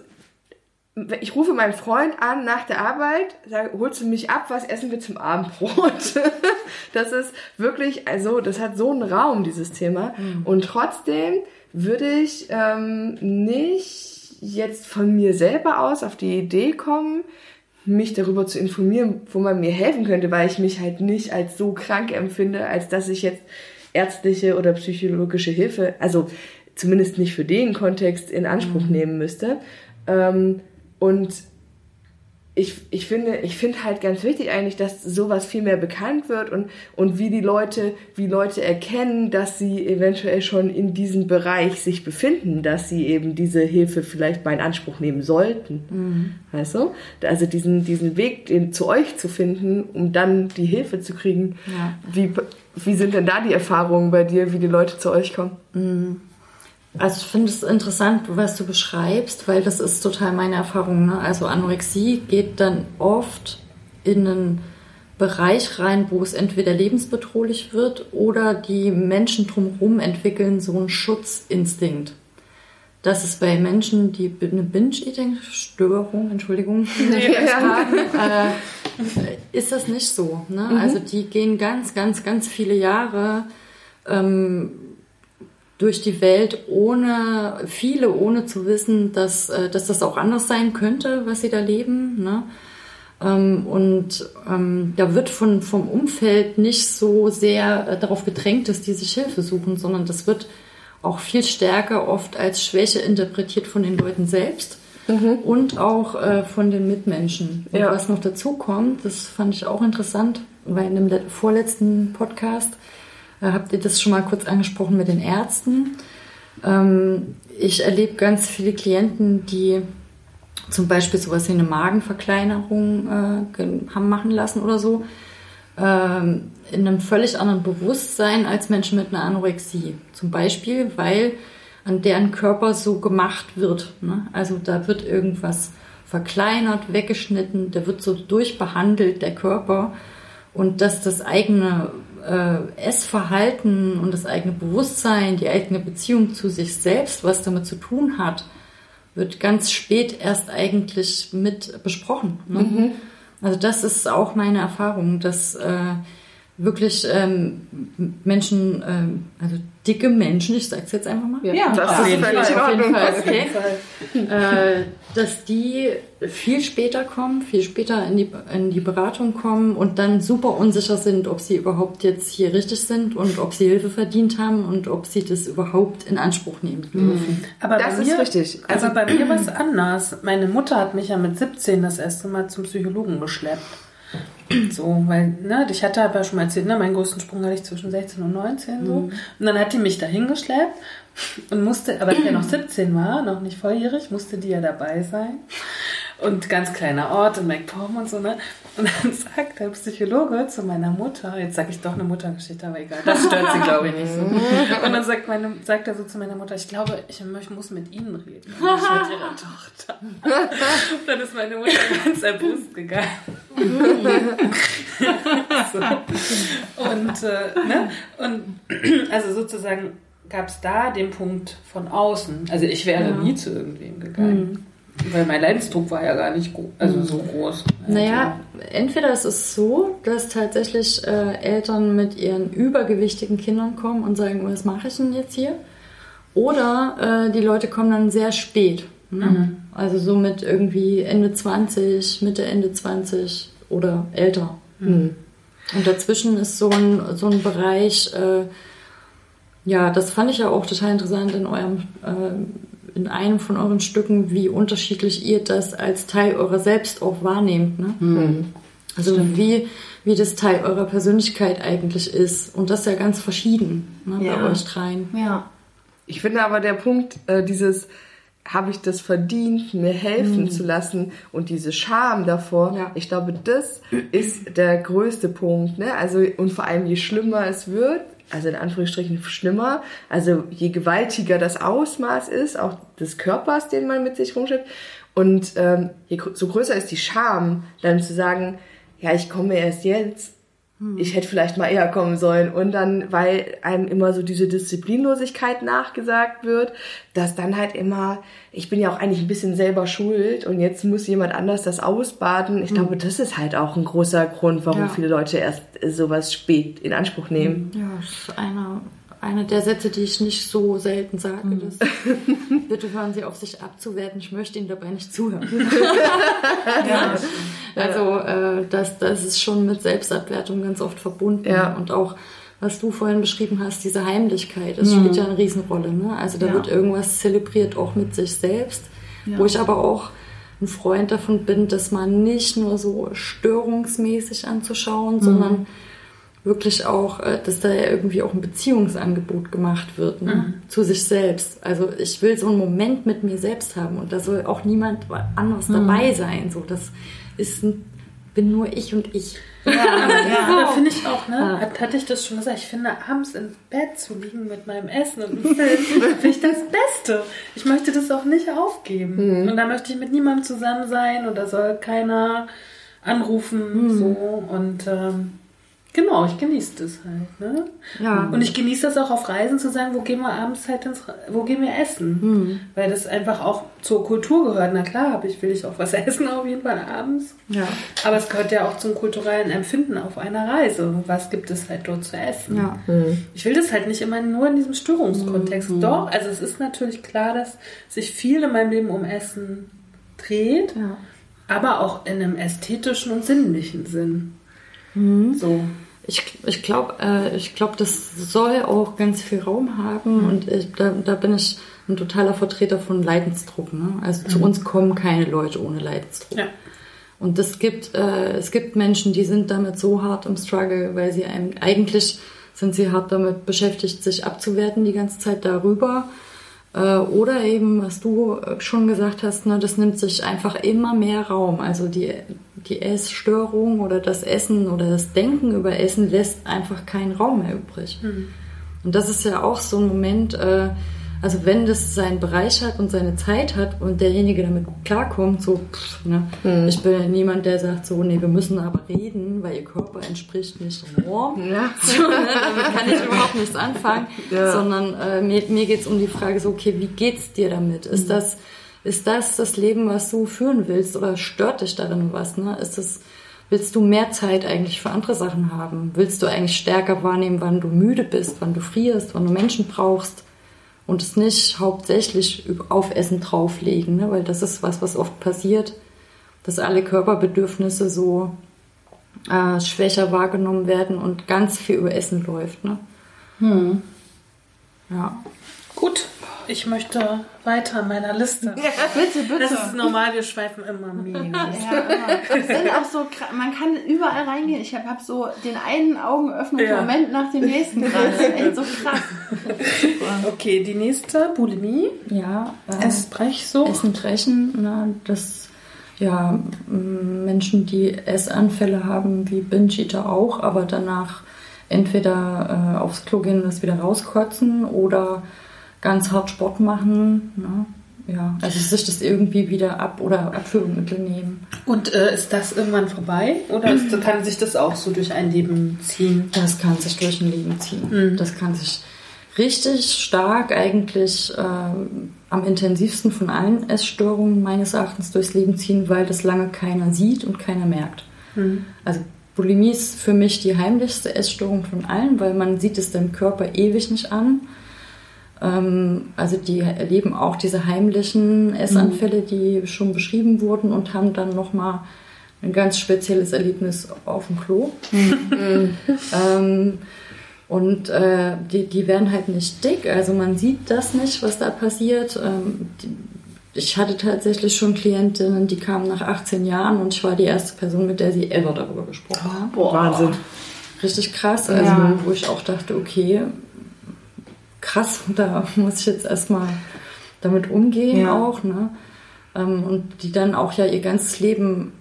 ich rufe meinen Freund an nach der Arbeit, sage, holst du mich ab, was essen wir zum Abendbrot? *laughs* das ist wirklich, also das hat so einen Raum, dieses Thema. Und trotzdem würde ich ähm, nicht jetzt von mir selber aus auf die Idee kommen, mich darüber zu informieren, wo man mir helfen könnte, weil ich mich halt nicht als so krank empfinde, als dass ich jetzt ärztliche oder psychologische Hilfe, also zumindest nicht für den Kontext in Anspruch nehmen müsste. Ähm, und ich, ich finde, ich finde halt ganz wichtig eigentlich, dass sowas viel mehr bekannt wird und, und wie die Leute, wie Leute erkennen, dass sie eventuell schon in diesem Bereich sich befinden, dass sie eben diese Hilfe vielleicht mal in Anspruch nehmen sollten. Weißt du? Also diesen, diesen Weg den, zu euch zu finden, um dann die Hilfe zu kriegen. Ja. Wie, wie sind denn da die Erfahrungen bei dir, wie die Leute zu euch kommen? Also ich finde es interessant, was du beschreibst, weil das ist total meine Erfahrung. Ne? Also Anorexie geht dann oft in einen Bereich rein, wo es entweder lebensbedrohlich wird oder die Menschen drumherum entwickeln so einen Schutzinstinkt. Das ist bei Menschen, die eine Binge-Eating-Störung, Entschuldigung, *laughs* haben, *laughs* äh, ist das nicht so. Ne? Mhm. Also die gehen ganz, ganz, ganz viele Jahre ähm, durch die Welt ohne, viele ohne zu wissen, dass, äh, dass das auch anders sein könnte, was sie da leben. Ne? Ähm, und ähm, da wird von, vom Umfeld nicht so sehr äh, darauf gedrängt, dass die sich Hilfe suchen, sondern das wird auch viel stärker oft als Schwäche interpretiert von den Leuten selbst und auch äh, von den Mitmenschen. Und Ja. was noch dazu kommt, das fand ich auch interessant, weil in dem le- vorletzten Podcast habt ihr das schon mal kurz angesprochen mit den Ärzten. Ähm, ich erlebe ganz viele Klienten, die zum Beispiel sowas wie eine Magenverkleinerung äh, haben machen lassen oder so, ähm, in einem völlig anderen Bewusstsein als Menschen mit einer Anorexie. Zum Beispiel, weil an deren Körper so gemacht wird. Ne? Also da wird irgendwas verkleinert, weggeschnitten, der wird so durchbehandelt, der Körper. Und dass das eigene äh, Essverhalten und das eigene Bewusstsein, die eigene Beziehung zu sich selbst, was damit zu tun hat, wird ganz spät erst eigentlich mit besprochen. Ne? Also das ist auch meine Erfahrung, dass äh, wirklich ähm, Menschen, ähm, also dicke Menschen, ich sag's jetzt einfach mal, Ja, das auf ist jeden völlig Fall, in auf jeden. Fall, okay. äh, dass die viel später kommen, viel später in die, in die Beratung kommen und dann super unsicher sind, ob sie überhaupt jetzt hier richtig sind und ob sie Hilfe verdient haben und ob sie das überhaupt in Anspruch nehmen dürfen. Aber Das bei ist mir, richtig. Also- aber bei mir war es anders. Meine Mutter hat mich ja mit 17 das erste Mal zum Psychologen geschleppt. So, weil, ne, ich hatte aber schon mal erzählt, ne, meinen größten Sprung hatte ich zwischen 16 und 19 so. Und dann hat die mich dahin geschleppt und musste, aber als er noch 17 war, noch nicht volljährig, musste die ja dabei sein. Und ganz kleiner Ort in MacPom und so, ne? Und dann sagt der Psychologe zu meiner Mutter, jetzt sage ich doch eine Muttergeschichte, aber egal, das stört sie, glaube ich, nicht so. Und dann sagt, meine, sagt er so zu meiner Mutter, ich glaube, ich, muss mit Ihnen reden, und nicht mit Ihrer Tochter. *laughs* dann ist meine Mutter ganz erbost gegangen. *laughs* so. Und, äh, ne? Und also sozusagen gab es da den Punkt von außen. Also ich wäre nie zu irgendwem gegangen. Weil mein Leidensdruck war ja gar nicht also so groß. Naja, entweder es ist so, dass tatsächlich äh, Eltern mit ihren übergewichtigen Kindern kommen und sagen, was mache ich denn jetzt hier? Oder äh, die Leute kommen dann sehr spät. Ne? Also so mit irgendwie Ende 20, Mitte, Ende 20 oder älter. Und dazwischen ist so ein, so ein Bereich, äh, ja, das fand ich ja auch total interessant in eurem, äh, in einem von euren Stücken, wie unterschiedlich ihr das als Teil eurer selbst auch wahrnehmt. Ne? Also wie, wie das Teil eurer Persönlichkeit eigentlich ist. Und das ist ja ganz verschieden ne, Ja. bei euch dreien. Ja. Ich finde aber der Punkt, äh, dieses, habe ich das verdient, mir helfen zu lassen und diese Scham davor, Ja. ich glaube, das ist der größte Punkt. Ne? Also, und vor allem, je schlimmer es wird, also in Anführungsstrichen schlimmer, also je gewaltiger das Ausmaß ist, auch des Körpers, den man mit sich rumschleppt, und ähm, je so größer ist die Scham, dann zu sagen, ja, ich komme erst jetzt, ich hätte vielleicht mal eher kommen sollen. Und dann, weil einem immer so diese Disziplinlosigkeit nachgesagt wird, dass dann halt immer, ich bin ja auch eigentlich ein bisschen selber schuld und jetzt muss jemand anders das ausbaden. Ich glaube, das ist halt auch ein großer Grund, warum Ja. viele Leute erst sowas spät in Anspruch nehmen. Ja, das ist einer, einer der Sätze, die ich nicht so selten sage. Das, *laughs* bitte hören Sie auf, sich abzuwerten. Ich möchte Ihnen dabei nicht zuhören. *laughs* Also äh, das, das ist schon mit Selbstabwertung ganz oft verbunden. Ja. Und auch, was du vorhin beschrieben hast, diese Heimlichkeit, das spielt ja eine Riesenrolle. Ne? Also da Ja. wird irgendwas zelebriert, auch mit sich selbst. Wo ich aber auch ein Freund davon bin, das mal nicht nur so störungsmäßig anzuschauen, sondern wirklich auch, äh, dass da ja irgendwie auch ein Beziehungsangebot gemacht wird ne? zu sich selbst. Also ich will so einen Moment mit mir selbst haben und da soll auch niemand anderes dabei sein. So, das ist ein, bin nur ich und ich. Ja, *laughs* finde ich auch, ne? Hat, hatte ich das schon gesagt? Ich finde, abends im Bett zu liegen mit meinem Essen und einem Film, *laughs* finde ich das Beste. Ich möchte das auch nicht aufgeben. Und da möchte ich mit niemandem zusammen sein und da soll keiner anrufen, so und ähm, genau, ich genieße das halt, ne? Ja. Und ich genieße das auch auf Reisen zu sagen, wo gehen wir abends halt ins, wo gehen wir essen? Hm. Weil das einfach auch zur Kultur gehört. Na klar, habe ich, will ich auch was *laughs* essen auf jeden Fall abends. Ja. Aber es gehört ja auch zum kulturellen Empfinden auf einer Reise. Was gibt es halt dort zu essen? Ja. Ich will das halt nicht immer nur in diesem Störungskontext. Doch, also es ist natürlich klar, dass sich viel in meinem Leben um Essen dreht, Ja. aber auch in einem ästhetischen und sinnlichen Sinn. So. Ich, ich glaube, äh, ich das soll auch ganz viel Raum haben und ich, da, da bin ich ein totaler Vertreter von Leidensdruck. Ne? Also zu uns kommen keine Leute ohne Leidensdruck. Ja. Und es gibt, äh, es gibt Menschen, die sind damit so hart im Struggle, weil sie einem, eigentlich sind sie hart damit beschäftigt, sich abzuwerten die ganze Zeit darüber. Äh, oder eben, was du schon gesagt hast, ne, das nimmt sich einfach immer mehr Raum. Also die, die Essstörung oder das Essen oder das Denken über Essen lässt einfach keinen Raum mehr übrig. Und das ist ja auch so ein Moment, äh, also wenn das seinen Bereich hat und seine Zeit hat und derjenige damit gut klarkommt, so, pff, ne, ich bin ja niemand, der sagt so, nee, wir müssen aber reden, weil ihr Körper entspricht nicht Norm. *laughs* So, ne, damit kann ich überhaupt nichts anfangen, sondern äh, mir, mir geht's um die Frage so, okay, wie geht's dir damit? Ist das, ist das das Leben, was du führen willst oder stört dich darin was? Ne? Ist das, willst du mehr Zeit eigentlich für andere Sachen haben? Willst du eigentlich stärker wahrnehmen, wann du müde bist, wann du frierst, wann du Menschen brauchst? und es nicht hauptsächlich auf Essen drauflegen, ne? weil das ist was, was oft passiert, dass alle Körperbedürfnisse so äh, schwächer wahrgenommen werden und ganz viel über Essen läuft. Ne? Ja. Gut, ich möchte weiter in meiner Liste. Bitte, bitte. Das ist normal, wir schweifen immer mega. Ja, sind auch so, man kann überall reingehen. Ich habe hab so den einen Augenöffnungsmoment nach dem nächsten gerade. Das ist *laughs* echt so krass. Okay, die nächste, Bulimie. Ja, äh, Essbrechsucht. Essen brechen, ne? das ja Menschen, die Essanfälle haben, wie Binge-Eater auch, aber danach entweder äh, aufs Klo gehen und das wieder rauskotzen oder ganz hart Sport machen. Ne? Ja, also sich das irgendwie wieder ab oder Abführungsmittel nehmen. Und äh, ist das irgendwann vorbei? Oder ist, *clears throat* kann sich das auch so durch ein Leben ziehen? Das kann sich durch ein Leben ziehen. Das kann sich richtig stark eigentlich ähm, am intensivsten von allen Essstörungen meines Erachtens durchs Leben ziehen, weil das lange keiner sieht und keiner merkt. Also Bulimie ist für mich die heimlichste Essstörung von allen, weil man sieht es dem Körper ewig nicht an. Ähm, also die erleben auch diese heimlichen Essanfälle, die schon beschrieben wurden und haben dann nochmal ein ganz spezielles Erlebnis auf dem Klo. *laughs* ähm, und äh, die, die werden halt nicht dick, also man sieht das nicht, was da passiert. Ähm, die, ich hatte tatsächlich schon Klientinnen, die kamen nach 18 Jahren und ich war die erste Person, mit der sie ever darüber gesprochen haben. Wahnsinn. Richtig krass, also Ja. wo ich auch dachte, okay, krass, *laughs* da muss ich jetzt erstmal damit umgehen Ja. auch, ne? Ähm, und die dann auch ja ihr ganzes Leben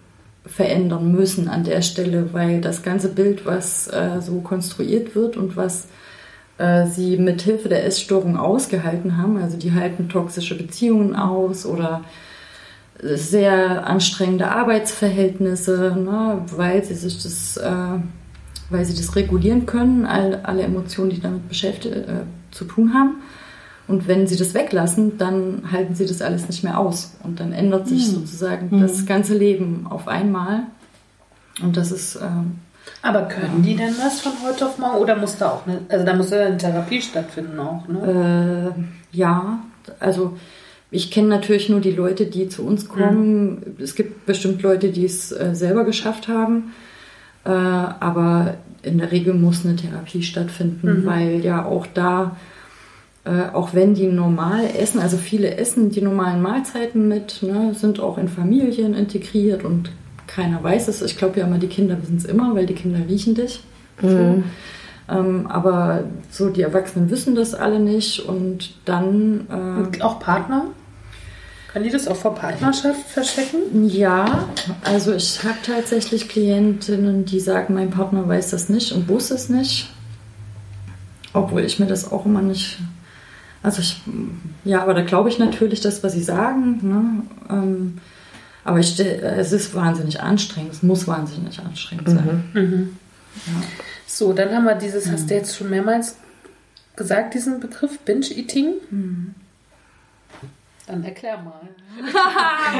verändern müssen an der Stelle, weil das ganze Bild, was äh, so konstruiert wird und was äh, sie mit Hilfe der Essstörung ausgehalten haben, also die halten toxische Beziehungen aus oder sehr anstrengende Arbeitsverhältnisse, ne, weil sie sich das, äh, weil sie das regulieren können, all, alle Emotionen, die damit beschäftigt äh, zu tun haben. Und wenn sie das weglassen, dann halten sie das alles nicht mehr aus. Und dann ändert sich sozusagen das ganze Leben auf einmal. Und das ist ähm, Aber können die denn das von heute auf morgen? Oder muss da auch eine, also da muss ja eine Therapie stattfinden auch, ne? Äh, ja, also ich kenne natürlich nur die Leute, die zu uns kommen. Es gibt bestimmt Leute, die es äh, selber geschafft haben. Äh, aber in der Regel muss eine Therapie stattfinden, weil ja auch da, äh, auch wenn die normal essen, also viele essen die normalen Mahlzeiten mit, ne, sind auch in Familien integriert und keiner weiß es. Ich glaube ja immer, die Kinder wissen es immer, weil die Kinder riechen dich. So. Ähm, aber so die Erwachsenen wissen das alle nicht und dann äh, Und auch Partner? Kann die das auch vor Partnerschaft verstecken? ja, also ich habe tatsächlich Klientinnen, die sagen, mein Partner weiß das nicht und wusste es nicht, obwohl ich mir das auch immer nicht, also ich, ja, aber da glaube ich natürlich das, was sie sagen, ne? ähm, Aber ich, es ist wahnsinnig anstrengend. Es muss wahnsinnig anstrengend sein. So, dann haben wir dieses, hast du jetzt schon mehrmals gesagt, diesen Begriff Binge-Eating? Dann erklär mal. *laughs*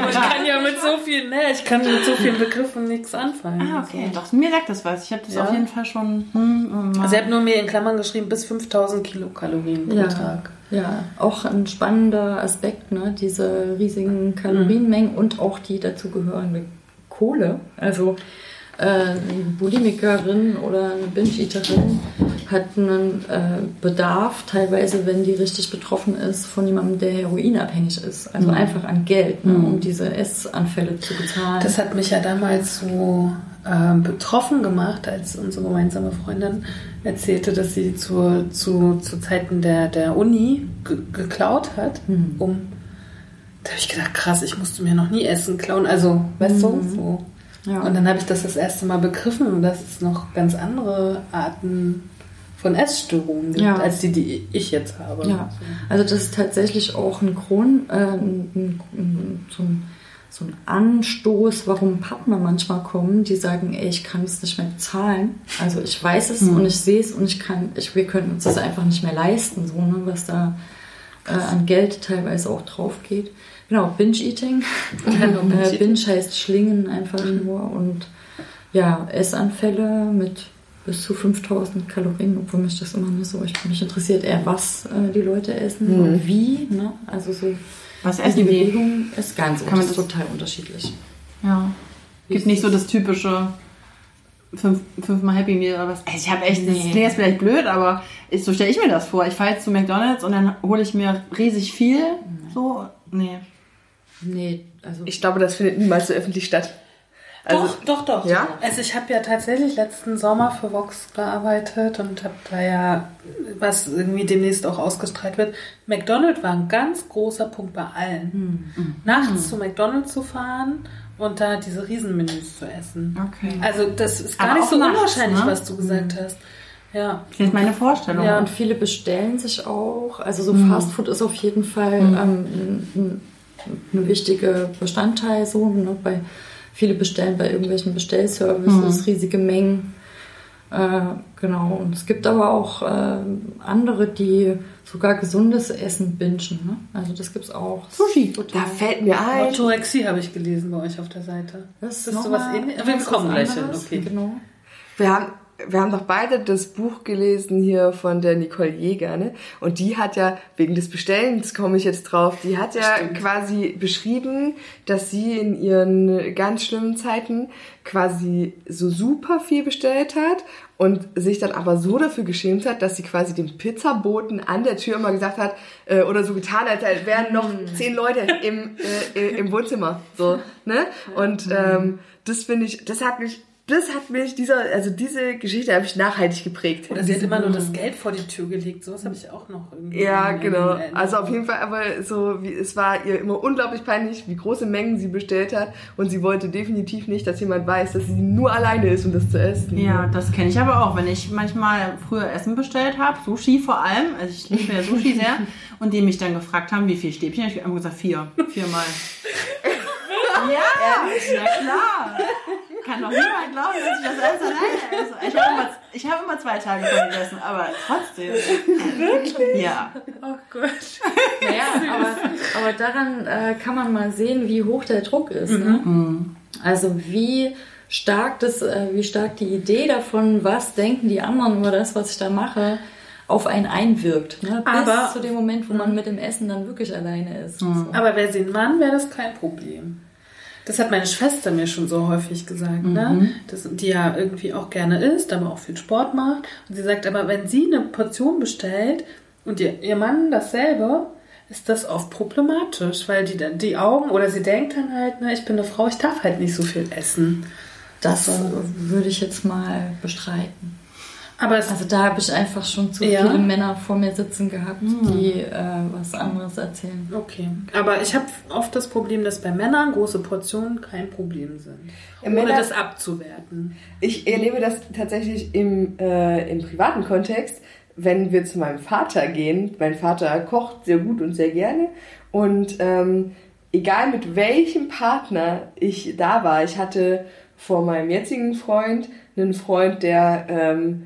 ich kann ja mit so vielen, ne, ich kann mit so vielen Begriffen nichts anfangen. Ah, okay. Doch, mir sagt das was. Ich habe das Ja. auf jeden Fall schon. Hm, Also er hat nur mir in Klammern geschrieben, bis 5000 Kilokalorien pro Ja. Tag. Ja, auch ein spannender Aspekt, ne? diese riesigen Kalorienmengen und auch die dazugehörende Kohle. Also eine Bulimikerin oder eine Binge-Eaterin hat einen äh, Bedarf, teilweise, wenn die richtig betroffen ist, von jemandem, der heroinabhängig ist. Also einfach an Geld, ne? um diese Essanfälle zu bezahlen. Das hat mich ja damals so ähm, betroffen gemacht, als unsere gemeinsame Freundin erzählte, dass sie zu, zu, zu Zeiten der, der Uni ge geklaut hat, um. Da habe ich gedacht, krass, ich musste mir noch nie Essen klauen. Also, weißt du, so. Ja. Und dann habe ich das das erste Mal begriffen, dass es noch ganz andere Arten von Essstörungen gibt, Ja. als die, die ich jetzt habe. Ja, also das ist tatsächlich auch ein Grund, äh, ein, ein, so, ein, so ein Anstoß, warum Partner manchmal kommen, die sagen, ey, ich kann es nicht mehr bezahlen. Also ich weiß es und ich sehe es und ich kann, ich, wir können uns das einfach nicht mehr leisten, so, ne, was da äh, an Geld teilweise auch drauf geht. Genau, Binge-Eating. äh, Binge heißt Schlingen einfach nur und ja, Essanfälle mit bis zu 5000 Kalorien, obwohl mich das immer nicht so, ich, mich interessiert eher, was äh, die Leute essen und wie, ne? Also so, Was die essen die? Bewegung ist ganz Kann das das- total unterschiedlich. Ja. Gibt nicht so das typische fünf, fünfmal Happy Meal oder was. Also ich habe echt, das Nee. klingt jetzt vielleicht blöd, aber ich, so stelle ich mir das vor. Ich fahre jetzt zu McDonalds und dann hole ich mir riesig viel. So, nee. Nee, also Ich glaube, das findet niemals so öffentlich statt. Also, doch, doch, doch. Ja? Also ich habe ja tatsächlich letzten Sommer für Vox gearbeitet und habe da ja, was irgendwie demnächst auch ausgestrahlt wird, McDonald's war ein ganz großer Punkt bei allen. Hm. Nachts zu McDonald's zu fahren und da diese Riesenmenüs zu essen. Okay. Also das ist gar Aber nicht so nachts, unwahrscheinlich, ne? was du gesagt hast. Ja. Das ist jetzt meine Vorstellung. Ja. und viele bestellen sich auch. Also so Fastfood ist auf jeden Fall ähm, ein, ein, eine wichtige Bestandteil so. Ne? Bei, viele bestellen bei irgendwelchen Bestellservices riesige Mengen. Äh, genau. Und es gibt aber auch äh, andere, die sogar gesundes Essen bingen. Ne? Also das gibt's auch. Sushi. da fällt mir ein. Orthorexie habe ich gelesen bei euch auf der Seite. Das ist noch sowas mal- ähnliches. das Wir ist kommen gleich hin, okay. Genau. Wir haben, wir haben doch beide das Buch gelesen hier von der Nicole Jäger, ne? Und die hat ja, wegen des Bestellens komme ich jetzt drauf, die hat ja quasi beschrieben, dass sie in ihren ganz schlimmen Zeiten quasi so super viel bestellt hat und sich dann aber so dafür geschämt hat, dass sie quasi dem Pizzaboten an der Tür immer gesagt hat, äh, oder so getan hat, als wären noch zehn Leute im, äh, im Wohnzimmer. So, ne? Und ähm, das finde ich, das hat mich das hat mich, dieser, also diese Geschichte habe ich nachhaltig geprägt. Oder sie hat immer nur das Geld vor die Tür gelegt. Sowas habe ich auch noch irgendwie. ja, genau. in- Also auf jeden Fall, aber so wie es war ihr immer unglaublich peinlich, wie große Mengen sie bestellt hat und sie wollte definitiv nicht, dass jemand weiß, dass sie nur alleine ist, um das zu essen. Ja, das kenne ich aber auch, wenn ich manchmal früher Essen bestellt habe, Sushi vor allem, also ich liebe ja Sushi sehr, *laughs* und die mich dann gefragt haben, wie viel Stäbchen, ich einfach gesagt, vier, viermal. *laughs* ja, na klar. Kann doch niemand glauben, dass ich das alles alleine esse. Ich habe immer, ich hab immer zwei Tage von gegessen, aber trotzdem. Ja. Oh Gott. Ja, aber, aber daran äh, kann man mal sehen, wie hoch der Druck ist. Ne? Also wie stark das, äh, wie stark die Idee davon, was denken die anderen über das, was ich da mache, auf einen einwirkt. Ne? Bis Aber- zu dem Moment, wo man mit dem Essen dann wirklich alleine ist. So. Aber wäre sie ein Mann, wäre das kein Problem. Das hat meine Schwester mir schon so häufig gesagt, ne? Das, die ja irgendwie auch gerne isst, aber auch viel Sport macht. Und sie sagt, aber wenn sie eine Portion bestellt und ihr, ihr Mann dasselbe, ist das oft problematisch, weil die, die Augen, oder sie denkt dann halt, ne, ich bin eine Frau, ich darf halt nicht so viel essen. Das äh, würde ich jetzt mal bestreiten. Aber es Also da habe ich einfach schon zu Ja. viele Männer vor mir sitzen gehabt, die äh, was anderes erzählen. Okay, aber ich habe oft das Problem, dass bei Männern große Portionen kein Problem sind. Ja, Ohne Männer- das abzuwerten. Ich erlebe das tatsächlich im, äh, im privaten Kontext, wenn wir zu meinem Vater gehen. Mein Vater kocht sehr gut und sehr gerne und ähm, egal mit welchem Partner ich da war, ich hatte vor meinem jetzigen Freund einen Freund, der ähm,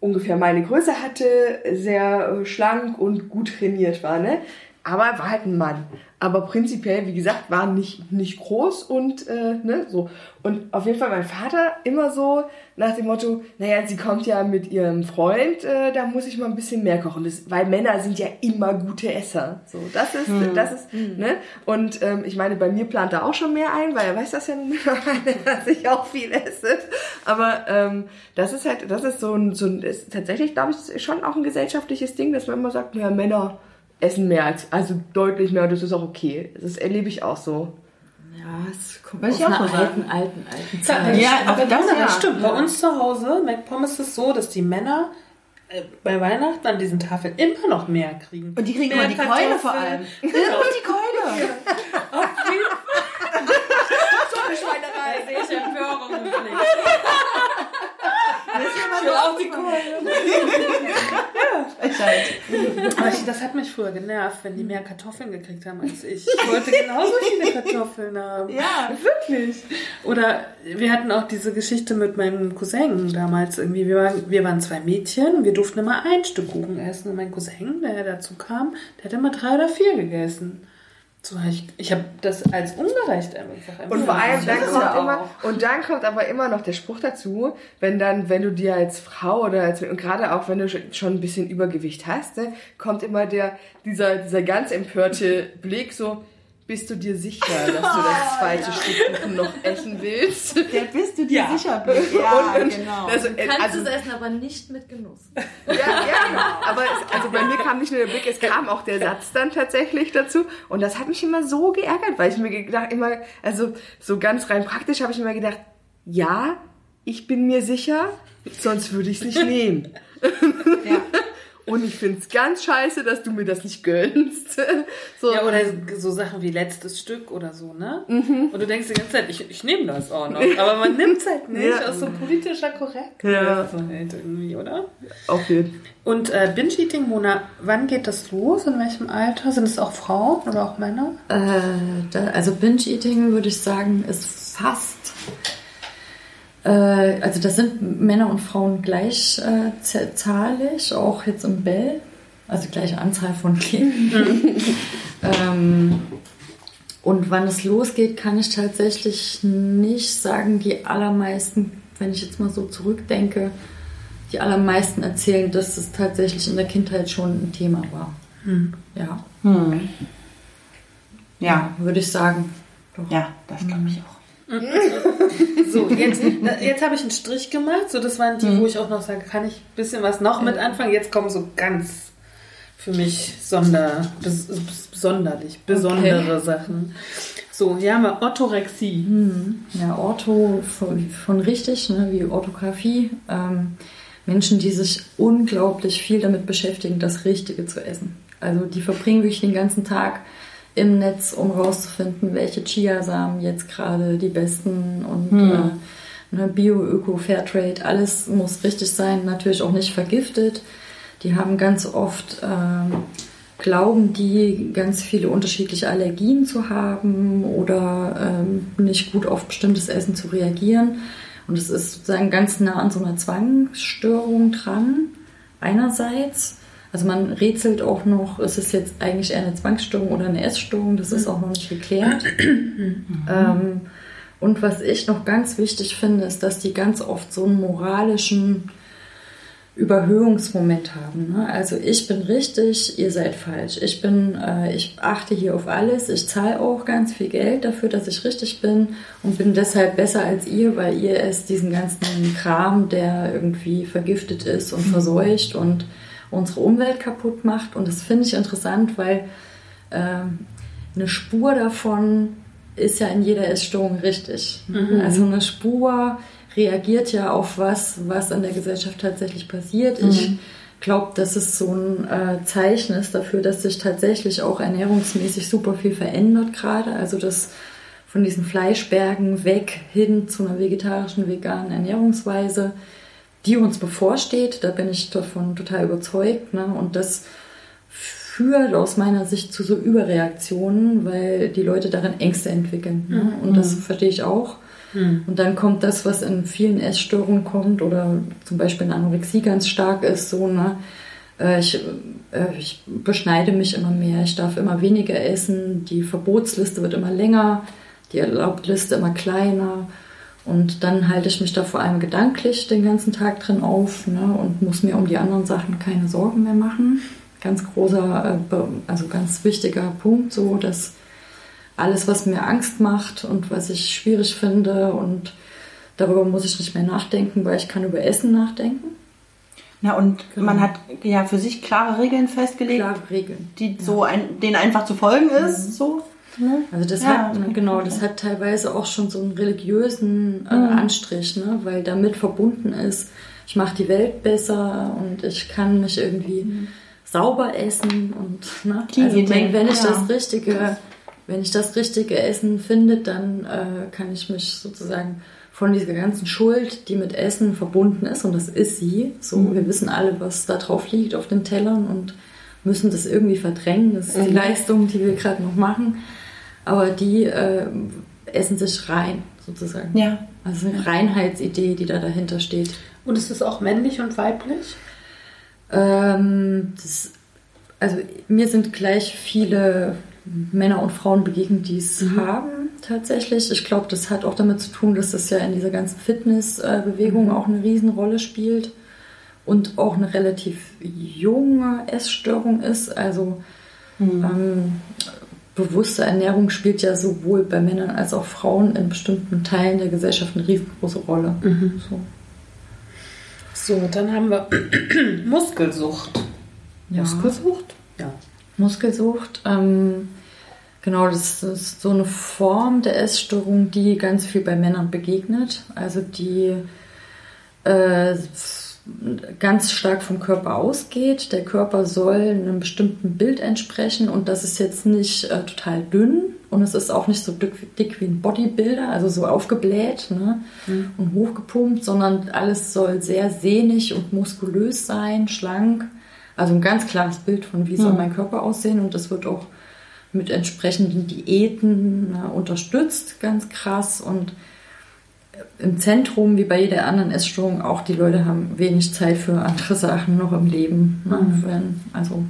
ungefähr meine Größe hatte, sehr äh, schlank und gut trainiert war, ne? Aber er war halt ein Mann. Aber prinzipiell, wie gesagt, war nicht, nicht groß und äh, ne, so. Und auf jeden Fall mein Vater immer so nach dem Motto, naja, sie kommt ja mit ihrem Freund, äh, da muss ich mal ein bisschen mehr kochen. Das, weil Männer sind ja immer gute Esser. So, das ist, Hm. das ist, ne? Und ähm, ich meine, bei mir plant er auch schon mehr ein, weil er weiß das ja *laughs* mittlerweile, dass ich auch viel esse. Aber ähm, das ist halt, das ist so ein, so ein ist tatsächlich, glaube ich, schon auch ein gesellschaftliches Ding, dass man immer sagt, naja, Männer essen mehr als, also deutlich mehr, das ist auch okay. Das erlebe ich auch so. Ja, es kommt aus ich auch einer alten, alten, alten Ja, Zeit. Ja, aber aber das, das ja. stimmt. Bei uns zu Hause, McPommes ist es so, dass die Männer äh, bei Weihnachten an diesen Tafeln immer noch mehr kriegen. Und die kriegen Mehr *laughs* immer die Keule vor allem. Immer die Keule. Auf jeden Fall. So *laughs* eine Schweinerei. sehe ich Empörung im Blick. *laughs* Ich immer will so auch die. *laughs* Aber ich, das hat mich früher genervt, wenn die mehr Kartoffeln gekriegt haben als ich. Ich wollte genauso viele Kartoffeln haben. Ja. Wirklich. Oder wir hatten auch diese Geschichte mit meinem Cousin damals irgendwie. Wir waren, wir waren zwei Mädchen und wir durften immer ein Stück Kuchen essen. Und mein Cousin, der dazu kam, der hat immer drei oder vier gegessen. So, ich ich habe das als ungerecht einfach. Und vor allem dann kommt ja immer und dann kommt aber immer noch der Spruch dazu, wenn dann wenn du dir als Frau oder als und gerade auch wenn du schon- schon ein bisschen Übergewicht hast, ne, kommt immer der dieser dieser ganz empörte Blick so bist du dir sicher, dass du das *laughs* zweite Stück Kuchen noch essen willst? *laughs* Der bist du dir Ja. sicher bist. *laughs* Ja, Und- und- genau. Also, Du kannst also, es essen, aber nicht mit Genuss. Ja, ja, genau. Aber es, also bei mir kam nicht nur der Blick, es kam auch der Satz dann tatsächlich dazu. Und das hat mich immer so geärgert, weil ich mir gedacht, immer, also so ganz rein praktisch habe ich immer gedacht, ja, ich bin mir sicher, sonst würde ich es nicht nehmen. Ja. Und ich finde es ganz scheiße, dass du mir das nicht gönnst. *laughs* So. Ja, oder so Sachen wie letztes Stück oder so, ne? Mhm. Und du denkst die ganze Zeit, ich, ich nehme das auch noch. Aber man nimmt es halt nicht Ja. aus so politischer Korrektheit Ja. halt irgendwie, oder? Auf jeden Fall. Und äh, Binge-Eating, Mona, wann geht das los? In welchem Alter? Sind es auch Frauen oder auch Männer? Äh, da, also Binge-Eating würde ich sagen, ist fast. Äh, also das sind Männer und Frauen gleich äh, auch jetzt im Bell. Also gleiche Anzahl von Kindern. *laughs* ähm, und wann es losgeht, kann ich tatsächlich nicht sagen. Die allermeisten, wenn ich jetzt mal so zurückdenke, die allermeisten erzählen, dass es tatsächlich in der Kindheit schon ein Thema war. Ja, Hm. Ja, würde ich sagen. Doch. ja, das glaube ich auch. *laughs* So, jetzt, jetzt habe ich einen Strich gemacht. So, das waren die, Mhm. wo ich auch noch sage, kann ich ein bisschen was noch mit anfangen. Jetzt kommen so ganz für mich sonder, bes, besonderlich, besondere Sachen. So, hier haben wir Orthorexie. Ja, Ortho von, von richtig, ne, wie Orthographie. Ähm, Menschen, die sich unglaublich viel damit beschäftigen, das Richtige zu essen. Also die verbringen wirklich den ganzen Tag im Netz, um rauszufinden, welche Chiasamen jetzt gerade die besten und äh, ne, Bio, Öko, Fairtrade, alles muss richtig sein, natürlich auch nicht vergiftet. Die haben ganz oft ähm, glauben die ganz viele unterschiedliche Allergien zu haben oder ähm, nicht gut auf bestimmtes Essen zu reagieren. Und es ist sozusagen ganz nah an so einer Zwangsstörung dran. Einerseits, also man rätselt auch noch, ist es jetzt eigentlich eher eine Zwangsstörung oder eine Essstörung, das ist auch noch nicht geklärt. ähm, und was ich noch ganz wichtig finde, ist, dass die ganz oft so einen moralischen Überhöhungsmoment haben. Ne? Also ich bin richtig, ihr seid falsch. Ich bin, äh, ich achte hier auf alles. Ich zahle auch ganz viel Geld dafür, dass ich richtig bin und bin deshalb besser als ihr, weil ihr esst diesen ganzen Kram, der irgendwie vergiftet ist und verseucht und unsere Umwelt kaputt macht. Und das finde ich interessant, weil ähm, eine Spur davon ist ja in jeder Essstörung richtig. Also eine Spur reagiert ja auf was, was in der Gesellschaft tatsächlich passiert. Ich glaube, dass es so ein äh, Zeichen ist dafür, dass sich tatsächlich auch ernährungsmäßig super viel verändert gerade. Also dass von diesen Fleischbergen weg hin zu einer vegetarischen, veganen Ernährungsweise, die uns bevorsteht. Da bin ich davon total überzeugt. Ne? Und das führt aus meiner Sicht zu so Überreaktionen, weil die Leute darin Ängste entwickeln. Ne? Und das verstehe ich auch. Und dann kommt das, was in vielen Essstörungen kommt oder zum Beispiel in Anorexie ganz stark ist, so, ne? Äh, Ich, äh, ich beschneide mich immer mehr, ich darf immer weniger essen, die Verbotsliste wird immer länger, die Erlaubtliste immer kleiner. Und dann halte ich mich da vor allem gedanklich den ganzen Tag drin auf ne, und muss mir um die anderen Sachen keine Sorgen mehr machen. Ganz großer, äh, also ganz wichtiger Punkt, so dass alles, was mir Angst macht und was ich schwierig finde und darüber muss ich nicht mehr nachdenken, weil ich kann über Essen nachdenken. Na, und man hat ja für sich klare Regeln festgelegt, Klare Regeln. die so ein, denen einfach zu folgen ist. So. Ne? Also das Ja, hat, genau, das hat teilweise auch schon so einen religiösen äh, Anstrich, ne? weil damit verbunden ist, ich mache die Welt besser und ich kann mich irgendwie sauber essen und ne? Clean also wenn, wenn ich ja. das richtige, wenn ich das richtige Essen finde, dann äh, kann ich mich sozusagen von dieser ganzen Schuld, die mit Essen verbunden ist, und das ist sie, so wir wissen alle, was da drauf liegt auf den Tellern und müssen das irgendwie verdrängen. Das ist die Leistung, die wir gerade noch machen. Aber die äh, essen sich rein, sozusagen. Ja. Also eine Reinheitsidee, die da dahinter steht. Und ist es auch männlich und weiblich? Ähm, das, also mir sind gleich viele Männer und Frauen begegnet, die es haben tatsächlich. Ich glaube, das hat auch damit zu tun, dass das ja in dieser ganzen Fitnessbewegung auch eine Riesenrolle spielt und auch eine relativ junge Essstörung ist. Also ähm, bewusste Ernährung spielt ja sowohl bei Männern als auch Frauen in bestimmten Teilen der Gesellschaft eine riesengroße Rolle. So. So, dann haben wir *clears throat* Muskelsucht. Ja. Muskelsucht? Ja. Muskelsucht, ähm, genau, das ist so eine Form der Essstörung, die ganz viel bei Männern begegnet. Also die äh, ganz stark vom Körper ausgeht. Der Körper soll einem bestimmten Bild entsprechen und das ist jetzt nicht äh, total dünn und es ist auch nicht so dick, dick wie ein Bodybuilder, also so aufgebläht ne? und hochgepumpt, sondern alles soll sehr sehnig und muskulös sein, schlank. Also ein ganz klares Bild von, wie soll mein Körper aussehen und das wird auch mit entsprechenden Diäten ne, unterstützt, ganz krass und im Zentrum, wie bei jeder anderen Essstörung, auch die Leute haben wenig Zeit für andere Sachen noch im Leben. Ne? Mhm. Also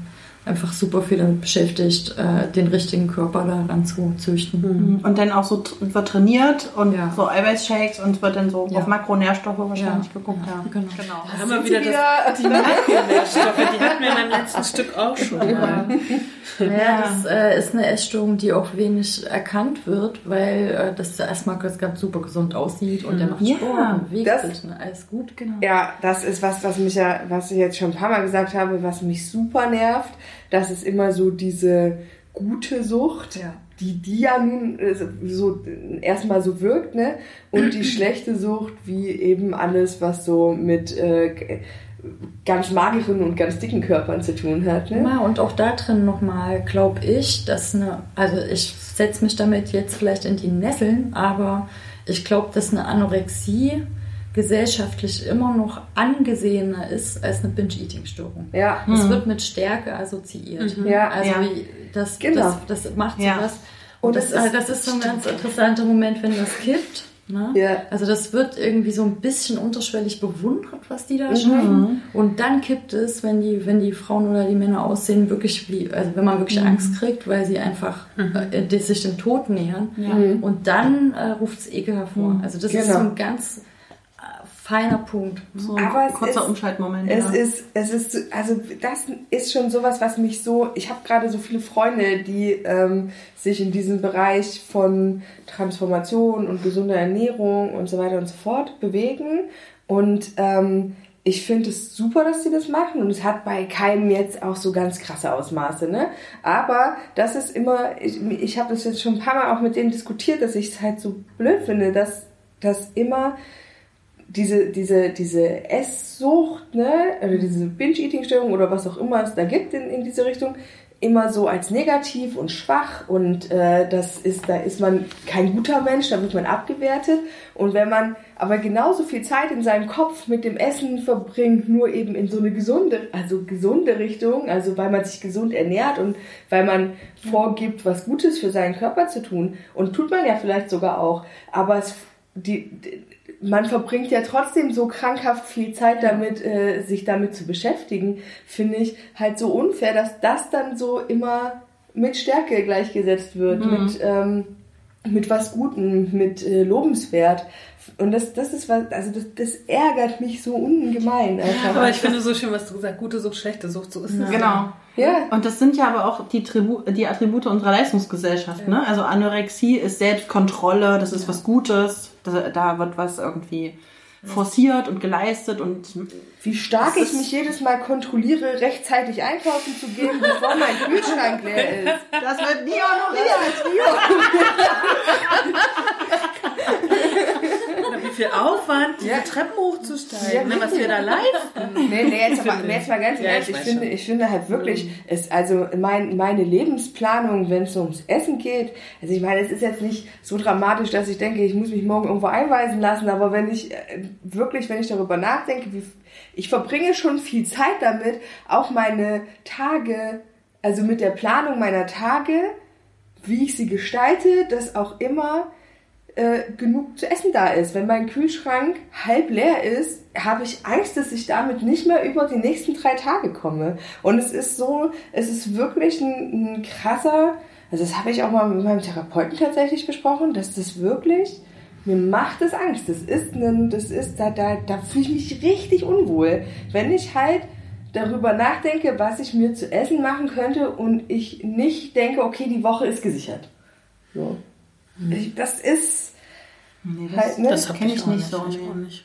einfach super viel damit beschäftigt, äh, den richtigen Körper daran zu züchten. Und dann auch so wird trainiert und Ja. so Eiweißshakes und wird dann so Ja. auf Makronährstoffe wahrscheinlich Ja. geguckt. Ja. Genau. Da haben wir wieder, das, *laughs* die Makronährstoffe, die hatten wir beim letzten Stück auch schon mal. Ja, das äh, ist eine Essstörung, die auch wenig erkannt wird, weil äh, das erstmal ganz, ganz super gesund aussieht und der macht Ja, Sport und bewegt das- sich. Ne? Alles gut, genau. Ja, das ist was, was mich ja, was ich jetzt schon ein paar Mal gesagt habe, was mich super nervt. Das ist immer so diese gute Sucht, Ja. die die ja nun äh, so erstmal so wirkt, ne? Und die *clears throat* schlechte Sucht, wie eben alles, was so mit äh, ganz mageren und ganz dicken Körpern zu tun hat, ne? Ja, und auch da drin nochmal, glaube ich, dass eine, also ich setze mich damit jetzt vielleicht in die Nesseln, aber ich glaube, dass eine Anorexie gesellschaftlich immer noch angesehener ist als eine Binge-Eating-Störung. Ja. Es wird mit Stärke assoziiert. Ja. Also Ja. Wie, das, Genau. das, das macht Ja. sowas. Und Und das, das äh, ist- das ist so ein ganz interessanter Moment, wenn das kippt. Ne? Ja. Also das wird irgendwie so ein bisschen unterschwellig bewundert, was die da schaffen. Und dann kippt es, wenn die, wenn die Frauen oder die Männer aussehen, wirklich wie, also wenn man wirklich Angst kriegt, weil sie einfach äh, die sich dem Tod nähern. Und dann äh, ruft es Ekel hervor. Also das ist Genau. so ein ganz äh, feiner Punkt. So ein Aber es kurzer ist- Umschaltmoment. Es ja. ist, es ist, so- also das ist schon sowas, was mich so, ich habe gerade so viele Freunde, die ähm, sich in diesem Bereich von Transformation und gesunder Ernährung und so weiter und so fort bewegen. Und ähm, ich finde es super, dass sie das machen und es hat bei keinem jetzt auch so ganz krasse Ausmaße, ne? Aber das ist immer, ich, ich habe das jetzt schon ein paar Mal auch mit denen diskutiert, dass ich es halt so blöd finde, dass dass immer diese, diese, diese Esssucht, ne, oder diese Binge-Eating-Störung oder was auch immer es da gibt in, in diese Richtung, immer so als negativ und schwach und äh, das ist, da ist man kein guter Mensch, da wird man abgewertet. Und wenn man aber genauso viel Zeit in seinem Kopf mit dem Essen verbringt, nur eben in so eine gesunde, also gesunde Richtung, also weil man sich gesund ernährt und weil man vorgibt, was Gutes für seinen Körper zu tun. Und tut man ja vielleicht sogar auch. Aber es, die, die man verbringt ja trotzdem so krankhaft viel Zeit damit, äh, sich damit zu beschäftigen, finde ich halt so unfair, dass das dann so immer mit Stärke gleichgesetzt wird, Mhm. mit, ähm, mit was Gutem, mit äh, lobenswert. Und das, das ist was, also das, das ärgert mich so ungemein. Einfach. Aber ich finde so schön, was du gesagt hast. Gute Sucht, schlechte Sucht, so ist es. Genau. ja. Und das sind ja aber auch die, Tribu die Attribute unserer Leistungsgesellschaft. Ne? Also Anorexie ist Selbstkontrolle, das ist was Gutes, da, da wird was irgendwie forciert und geleistet und Wie stark ich mich jedes Mal kontrolliere, rechtzeitig einkaufen zu gehen, bevor mein Kühlschrank leer *laughs* ist. das wird nie honoriert. *laughs* Viel Aufwand, diese Ja. Treppen hochzusteigen, Ja, ne, was wir da leisten. Nee, nee, jetzt, aber, jetzt mal ganz Ernst. ich Ich, finde, schon. ich finde halt wirklich, es, also mein, meine Lebensplanung, wenn es ums Essen geht, also ich meine, es ist jetzt nicht so dramatisch, dass ich denke, ich muss mich morgen irgendwo einweisen lassen, aber wenn ich äh, wirklich, wenn ich darüber nachdenke, wie, ich verbringe schon viel Zeit damit, auch meine Tage, also mit der Planung meiner Tage, wie ich sie gestalte, dass auch immer äh, genug zu essen da ist. Wenn mein Kühlschrank halb leer ist, habe ich Angst, dass ich damit nicht mehr über die nächsten drei Tage komme. Und es ist so, es ist wirklich ein, ein krasser, also das habe ich auch mal mit meinem Therapeuten tatsächlich besprochen, dass das wirklich, mir macht es Angst. Das ist ein, das ist, da, da, da fühle ich mich richtig unwohl. Wenn ich halt darüber nachdenke, was ich mir zu essen machen könnte und ich nicht denke, okay, die Woche ist gesichert. So. Ich, das ist Nee, halt, ne? Das kenn ich auch nicht so, Ich nicht.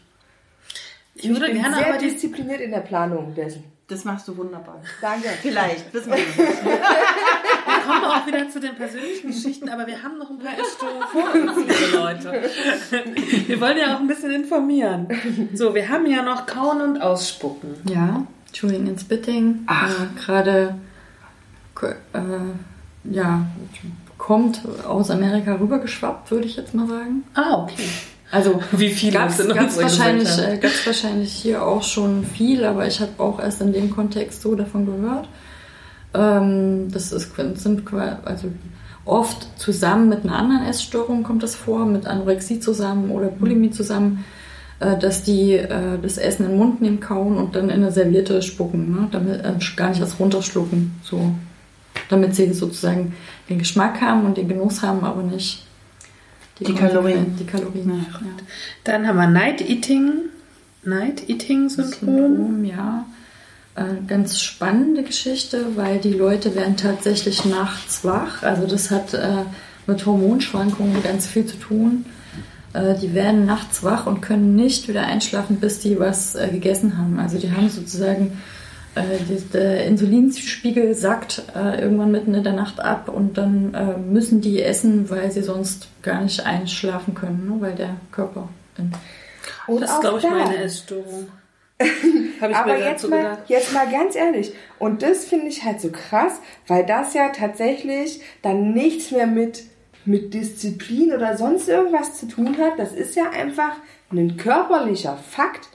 Ich Ich würde bin gerne sehr aber diszipliniert in der Planung dessen. Das machst du wunderbar. Danke. Vielleicht, wissen wir nicht. *laughs* Wir kommen auch wieder zu den persönlichen Geschichten, aber wir haben noch ein paar Essstörungen vor uns, liebe Leute. Wir wollen ja auch ein bisschen informieren. So, wir haben ja noch Kauen und Ausspucken. Ja, Chewing and Spitting. Äh, Gerade äh, ja, kommt aus Amerika rübergeschwappt, würde ich jetzt mal sagen. Ah, okay. Also Wie viele gab's, es in gab's wahrscheinlich, äh, gab's wahrscheinlich hier auch schon viel, aber ich habe auch erst in dem Kontext so davon gehört. Ähm, das ist, sind also oft zusammen mit einer anderen Essstörung kommt das vor, mit Anorexie zusammen oder Bulimie zusammen, äh, dass die äh, das Essen in den Mund nehmen, kauen und dann in eine Serviette spucken, ne? damit, äh, gar nicht erst runterschlucken, so. Damit sie sozusagen den Geschmack haben und den Genuss haben, aber nicht Die Kalorien. Die Kalorien, ja. Dann haben wir Night Eating. Night Eating Syndrom. Syndrom, ja. Äh, ganz spannende Geschichte, weil die Leute werden tatsächlich nachts wach. Also das hat äh, mit Hormonschwankungen ganz viel zu tun. Äh, die werden nachts wach und können nicht wieder einschlafen, bis die was äh, gegessen haben. Also die haben sozusagen die, der Insulinspiegel sackt äh, irgendwann mitten in der Nacht ab und dann äh, müssen die essen, weil sie sonst gar nicht einschlafen können, ne? weil der Körper in Und Das ist, glaube ich, da. meine Essstörung. *laughs* Aber jetzt mal, gedacht. jetzt mal ganz ehrlich. Und das finde ich halt so krass, weil das ja tatsächlich dann nichts mehr mit, mit Disziplin oder sonst irgendwas zu tun hat. Das ist ja einfach ein körperlicher Fakt,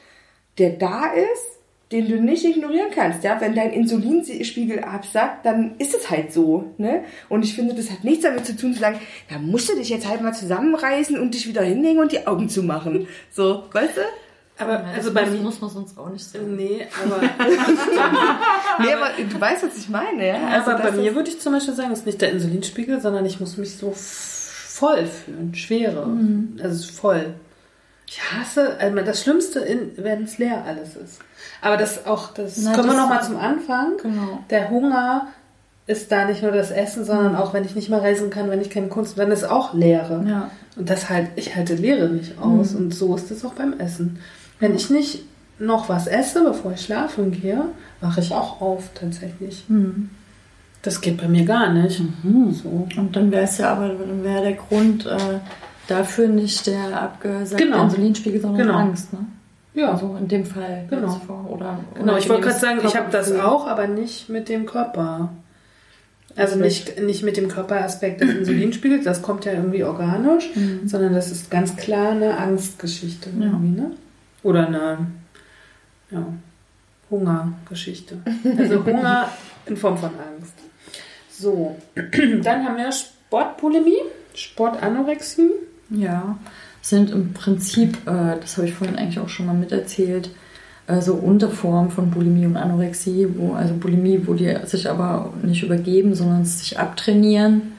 der da ist, den du nicht ignorieren kannst. Ja? Wenn dein Insulinspiegel absackt, dann ist es halt so. Ne? Und ich finde, das hat nichts damit zu tun, zu sagen, da musst du dich jetzt halt mal zusammenreißen und dich wieder hinlegen und die Augen zu machen. *laughs* So, weißt du? Aber Ja, also das bei muss, mir. muss man sonst auch nicht sagen. Nee, aber, *laughs* Nee, aber du weißt, was ich meine, ja? Also aber bei mir würde ich zum Beispiel sagen, es ist nicht der Insulinspiegel, sondern ich muss mich so voll fühlen, schwere. Also voll. Ich hasse, also das Schlimmste, wenn es leer alles ist. Aber das auch, das Na, kommen wir das- nochmal zum Anfang. Genau. Der Hunger ist da nicht nur das Essen, sondern auch, wenn ich nicht mehr reisen kann, wenn ich keine Kunst, dann ist auch Leere. Ja. Und das halt, ich halte Leere nicht aus. Und so ist es auch beim Essen. Wenn ich nicht noch was esse, bevor ich schlafen gehe, wache ich auch auf tatsächlich. Das geht bei mir gar nicht. So. Und dann wäre es ja aber, dann wäre der Grund äh, dafür nicht der abgesackte Genau. Insulinspiegel, sondern Genau. Angst. Ne? Ja, Also in dem Fall. Genau. Vor, oder genau. Ich wollte gerade sagen, ich habe das auch, aber nicht mit dem Körper. Also nicht, nicht mit dem Körperaspekt des Insulinspiegels, das kommt ja irgendwie organisch, Mhm. sondern das ist ganz klar eine Angstgeschichte irgendwie, ne? Oder eine ja, Hungergeschichte. Also *laughs* Hunger in Form von Angst. So, *clears throat* dann haben wir Sportbulimie, Sportanorexie. Ja, sind im Prinzip, äh, das habe ich vorhin eigentlich auch schon mal miterzählt, äh, so Unterformen von Bulimie und Anorexie, wo, also Bulimie, wo die sich aber nicht übergeben, sondern sich abtrainieren.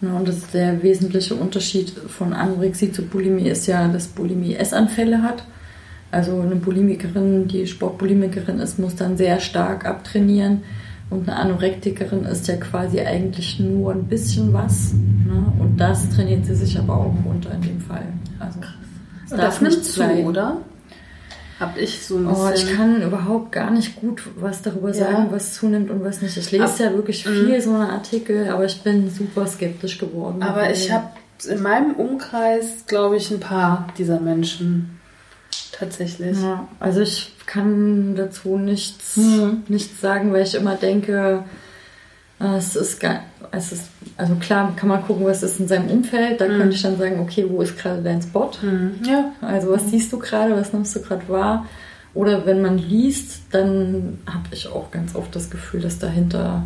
Ja, und das ist der wesentliche Unterschied von Anorexie zu Bulimie ist ja, dass Bulimie Essanfälle hat. Also eine Bulimikerin, die Sportbulimikerin ist, muss dann sehr stark abtrainieren. Und eine Anorektikerin ist ja quasi eigentlich nur ein bisschen was. Ne? Und das trainiert sie sich aber auch runter in dem Fall. Also es Und darf das nimmt nicht zu, sein. oder? Hab ich so ein Oh, ich bisschen. kann überhaupt gar nicht gut was darüber Ja. sagen, was zunimmt und was nicht. Ich lese Ab- ja wirklich Mhm. viel so eine Artikel, aber ich bin super skeptisch geworden. aber ich habe in meinem Umkreis, glaube ich, ein paar dieser Menschen. Tatsächlich. Ja, also ich kann dazu nichts, Mhm. nichts sagen, weil ich immer denke, es ist, es ist, also klar kann man gucken, was ist in seinem Umfeld. Da Mhm. könnte ich dann sagen, okay, wo ist gerade dein Spot? Hm. Ja. Also was siehst du gerade, was nimmst du gerade wahr? Oder wenn man liest, dann habe ich auch ganz oft das Gefühl, dass dahinter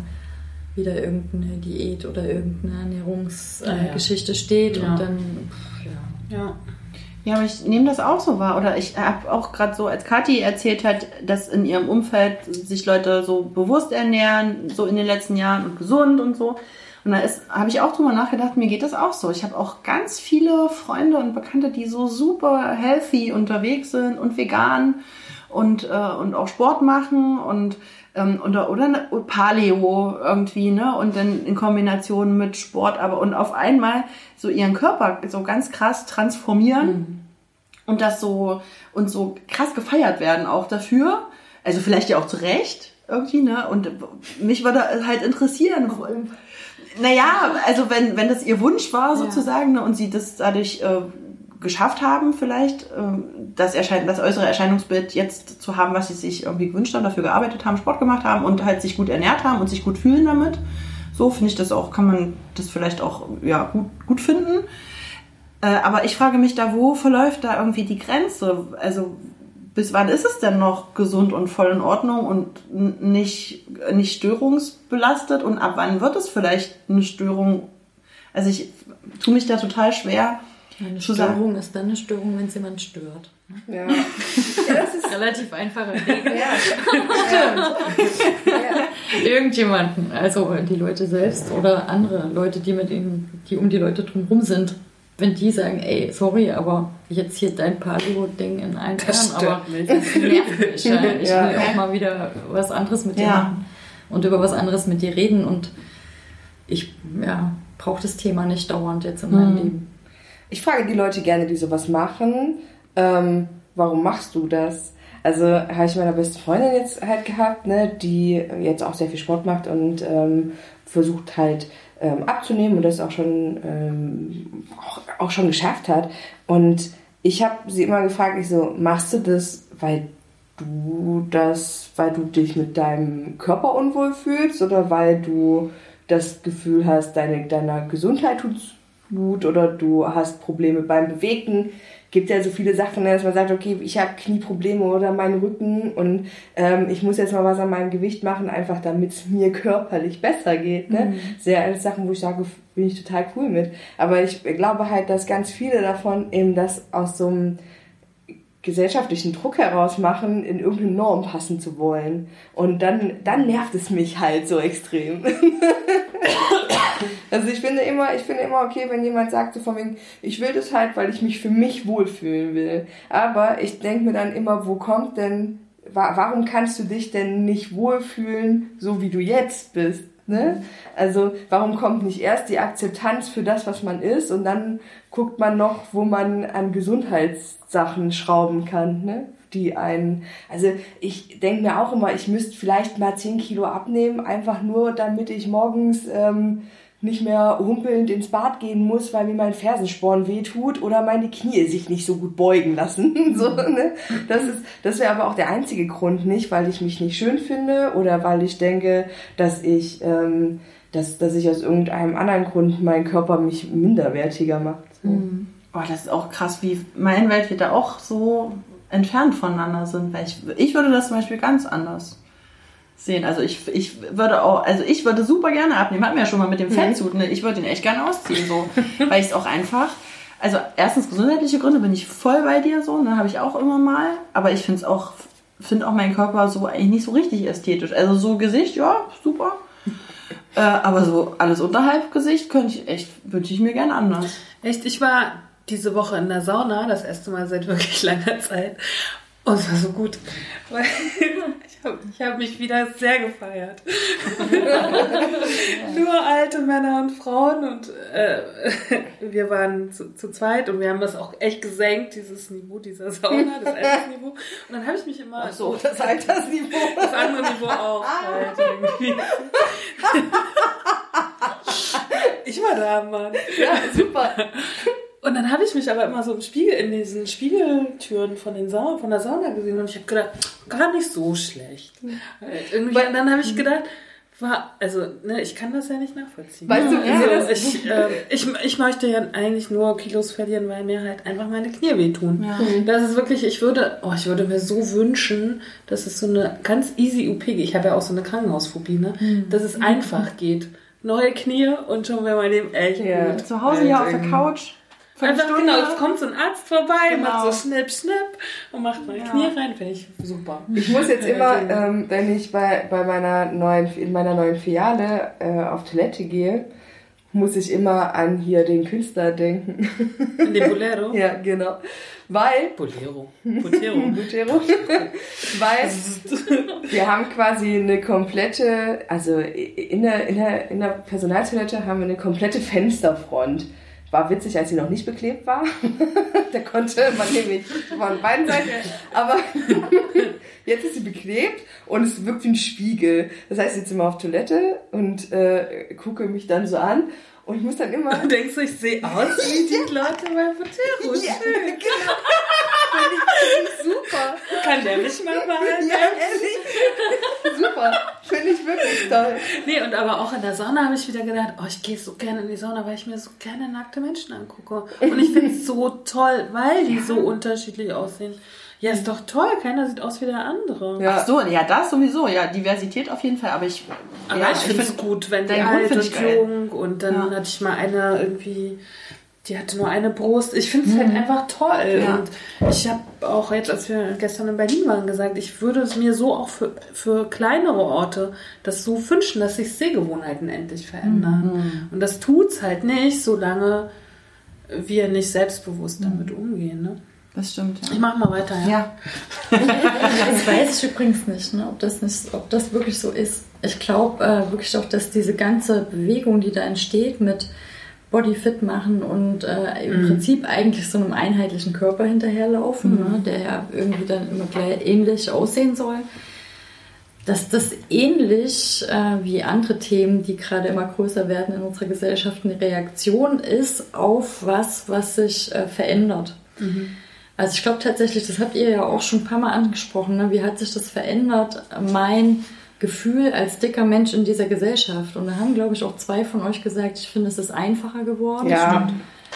wieder irgendeine Diät oder irgendeine Ernährungsgeschichte Ja, ja. Steht Ja. und dann, pff, ja. Ja. Aber ich nehme das auch so wahr. Oder ich habe auch gerade so, als Kathi erzählt hat, dass in ihrem Umfeld sich Leute so bewusst ernähren, so in den letzten Jahren und gesund und so. Und da habe ich auch drüber nachgedacht, mir geht das auch so. Ich habe auch ganz viele Freunde und Bekannte, die so super healthy unterwegs sind und vegan und, äh, und auch Sport machen und ähm, oder, oder eine Paleo irgendwie, ne? Und dann in Kombination mit Sport, aber und auf einmal so ihren Körper so ganz krass transformieren und das so und so krass gefeiert werden auch dafür. Also vielleicht ja auch zu Recht irgendwie, ne? Und mich würde halt interessieren. Naja, also wenn, wenn das ihr Wunsch war sozusagen ne, und sie das dadurch äh, geschafft haben vielleicht, ähm, das, Erschein das äußere Erscheinungsbild jetzt zu haben, was sie sich irgendwie gewünscht haben, dafür gearbeitet haben, Sport gemacht haben und halt sich gut ernährt haben und sich gut fühlen damit. So finde ich das auch, kann man das vielleicht auch ja, gut, gut finden. Äh, aber ich frage mich da, wo verläuft da irgendwie die Grenze? Also bis wann ist es denn noch gesund und voll in Ordnung und nicht, nicht störungsbelastet? Und ab wann wird es vielleicht eine Störung? Also ich tue mich da total schwer. Eine. Störung ist dann eine Störung, wenn es jemand stört. Ja. ja, das ist *laughs* Relativ einfache Regel. ja. ja. Irgendjemanden, also die Leute selbst oder andere Leute, die mit ihnen, die um die Leute drumherum sind, wenn die sagen, ey, sorry, aber jetzt hier dein Paleo-Ding in einen Das stört aber mich. das nervt mich. Ja. Ich Ja. will auch mal wieder was anderes mit dir Ja. machen und über was anderes mit dir reden und ich ja, brauche das Thema nicht dauernd jetzt in meinem Leben. Ich frage die Leute gerne, die sowas machen, ähm, warum machst du das? Also habe ich meiner besten Freundin jetzt halt gehabt, ne, die jetzt auch sehr viel Sport macht und ähm, versucht halt ähm, abzunehmen und das auch schon ähm, auch, auch schon geschafft hat. Und ich habe sie immer gefragt, ich so, machst du das, weil du das, weil du dich mit deinem Körper unwohl fühlst oder weil du das Gefühl hast, deine, deiner Gesundheit tut's gut oder du hast Probleme beim Bewegen. Gibt ja so viele Sachen, dass man sagt, okay, ich habe Knieprobleme oder meinen Rücken und ähm, ich muss jetzt mal was an meinem Gewicht machen, einfach damit es mir körperlich besser geht. Ne? Sehr alles Sachen, wo ich sage, bin ich total cool mit. Aber ich glaube halt, dass ganz viele davon eben das aus so einem gesellschaftlichen Druck heraus machen, in irgendeine Norm passen zu wollen. Und dann, dann nervt es mich halt so extrem. *coughs* also ich finde immer, ich finde immer okay, wenn jemand sagt so von wegen, ich will das halt, weil ich mich für mich wohlfühlen will. Aber ich denke mir dann immer, wo kommt denn, wa warum kannst du dich denn nicht wohlfühlen, so wie du jetzt bist? Ne? Also warum kommt nicht erst die Akzeptanz für das, was man ist und dann guckt man noch, wo man an Gesundheitssachen schrauben kann, ne? die einen, also ich denke mir auch immer, ich müsste vielleicht mal 10 Kilo abnehmen, einfach nur damit ich morgens ähm, nicht mehr humpelnd ins Bad gehen muss, weil mir mein Fersensporn wehtut oder meine Knie sich nicht so gut beugen lassen. *laughs* so, ne? Das ist, das wäre aber auch der einzige Grund nicht, weil ich mich nicht schön finde oder weil ich denke, dass ich ähm, dass, dass ich aus irgendeinem anderen Grund mein Körper mich minderwertiger macht. So. Oh, das ist auch krass, wie mein Welt da auch so entfernt voneinander sind. Weil ich, ich würde das zum Beispiel ganz anders sehen. Also ich, ich würde auch, also ich würde super gerne abnehmen. Hatten wir ja schon mal mit dem Fettsuit, ne? Ich würde den echt gerne ausziehen, so. weil ich es auch einfach, also erstens gesundheitliche Gründe bin ich voll bei dir so, ne? Habe ich auch immer mal. Aber ich finde es auch, finde auch meinen Körper so eigentlich nicht so richtig ästhetisch. Also so Gesicht, ja, super. *laughs* Äh, aber so alles unterhalb Gesicht könnte ich echt, wünsche ich mir gerne anders. Echt, ich war diese Woche in der Sauna, das erste Mal seit wirklich *laughs* langer Zeit. Und es war so gut, *laughs* weil ich habe ich hab mich wieder sehr gefeiert. *laughs* Nur alte Männer und Frauen und äh, wir waren zu, zu zweit und wir haben das auch echt gesenkt, dieses Niveau dieser Sauna, das Altersniveau. Und dann habe ich mich immer... So, das Altersniveau. *laughs* Das andere Niveau auch halt irgendwie. *laughs* Ich war da, Mann. Ja, super. Und dann habe ich mich aber immer so im Spiegel, in diesen Spiegeltüren von, den Sauna, von der Sauna gesehen und ich habe gedacht, gar nicht so schlecht. Irgendwie, und dann habe ich gedacht, war, also, ne, ich kann das ja nicht nachvollziehen. Weißt du, also, ja, das- ich, ähm, ich, ich möchte ja eigentlich nur Kilos verlieren, weil mir halt einfach meine Knie wehtun. Das ist wirklich, ich würde, oh, ich würde mir so wünschen, dass es so eine ganz easy UP geht. Ich habe ja auch so eine Krankenhausphobie, ne? Dass es einfach geht. Neue Knie und schon wäre mein Leben echt Ja. gut. Zu Hause hier auf der. Couch. Fünf Einfach Stunden. genau, es kommt so ein Arzt vorbei, Genau. macht so schnipp, schnipp und macht meine Knie rein, finde ich super. Ich muss jetzt *laughs* immer, Ja, ähm, wenn ich bei, bei meiner neuen, in meiner neuen Filiale äh, auf Toilette gehe, muss ich immer an hier den Künstler denken. Dem Bolero. *laughs* ja, genau. Weil, Bolero. Bolero. Butero, *laughs* weil wir haben quasi eine komplette, also in der, in der, in der Personaltoilette haben wir eine komplette Fensterfront. War witzig, als sie noch nicht beklebt war. *laughs* da konnte man nämlich von beiden Seiten. Aber *laughs* jetzt ist sie beklebt und es wirkt wie ein Spiegel. Das heißt, ich sitze immer auf Toilette und äh, gucke mich dann so an und ich muss dann immer. Du denkst, ich sehe aus wie die *laughs* Leute bei Bolero. Ja, genau. Finde ich, find ich super. Kann der mich mal behalten? Ja, ehrlich. Super. Finde ich wirklich toll. Nee, und aber auch in der Sauna habe ich wieder gedacht, oh, ich gehe so gerne in die Sauna, weil ich mir so gerne nackte Menschen angucke. Und ich finde es so toll, weil die so unterschiedlich aussehen. Ja, ist doch toll, keiner sieht aus wie der andere. Ja. Ach so, ja, das sowieso, ja, Diversität auf jeden Fall, aber ich, Aber ja, ich finde es gut, wenn Grund alt und jung und dann Ja. hatte ich mal eine irgendwie, die hatte nur eine Brust. Ich finde es halt einfach toll. Mhm. Ja. Und ich habe auch jetzt, als wir gestern in Berlin waren, gesagt, ich würde es mir so auch für, für kleinere Orte das so wünschen, dass sich Sehgewohnheiten endlich verändern. Mhm. Und das tut's halt nicht, solange wir nicht selbstbewusst damit umgehen. Ne? Das stimmt, Ich ja. mach mal weiter, ja. Ja, *laughs* Das weiß ich übrigens nicht, ne, ob, das nicht, ob das wirklich so ist. Ich glaube äh, wirklich auch, dass diese ganze Bewegung, die da entsteht mit Bodyfit machen und äh, im Prinzip eigentlich so einem einheitlichen Körper hinterherlaufen, ne, der ja irgendwie dann immer gleich ähnlich aussehen soll, dass das ähnlich äh, wie andere Themen, die gerade immer größer werden in unserer Gesellschaft, eine Reaktion ist auf was, was sich äh, verändert. Also ich glaube tatsächlich, das habt ihr ja auch schon ein paar Mal angesprochen, ne? wie hat sich das verändert, mein Gefühl als dicker Mensch in dieser Gesellschaft. Und da haben, glaube ich, auch zwei von euch gesagt, ich finde, es ist einfacher geworden. Ja.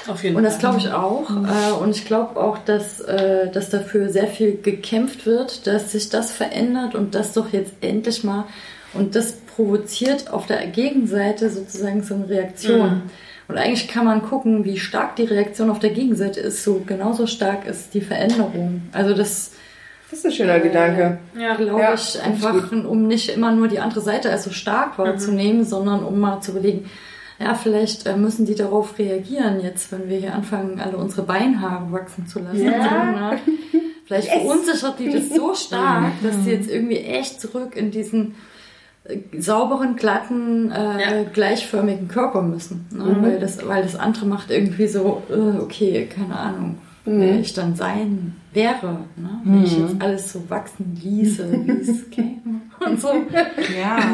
Auf jeden Und Fall. das glaube ich auch. Äh, Und ich glaube auch, dass, äh, dass dafür sehr viel gekämpft wird, dass sich das verändert und das doch jetzt endlich mal. Und das provoziert auf der Gegenseite sozusagen so eine Reaktion. Und eigentlich kann man gucken, wie stark die Reaktion auf der Gegenseite ist. So genauso stark ist die Veränderung. Also das Das ist ein schöner Gedanke. ja. glaube Ja, ich einfach, um nicht immer nur die andere Seite als so stark wahrzunehmen, sondern um mal zu überlegen, ja, vielleicht äh, müssen die darauf reagieren jetzt, wenn wir hier anfangen, alle unsere Beinhaare wachsen zu lassen. Ja. So, ne? Vielleicht verunsichert die das so stark, dass die jetzt irgendwie echt zurück in diesen äh, sauberen, glatten, äh, Ja. gleichförmigen Körper müssen. Ne? Weil, das, weil das andere macht irgendwie so, äh, okay, keine Ahnung, wer ich dann sein wäre. Ne? Wenn ich jetzt alles so wachsen ließe, wie es *laughs* käme und so. ja. *laughs*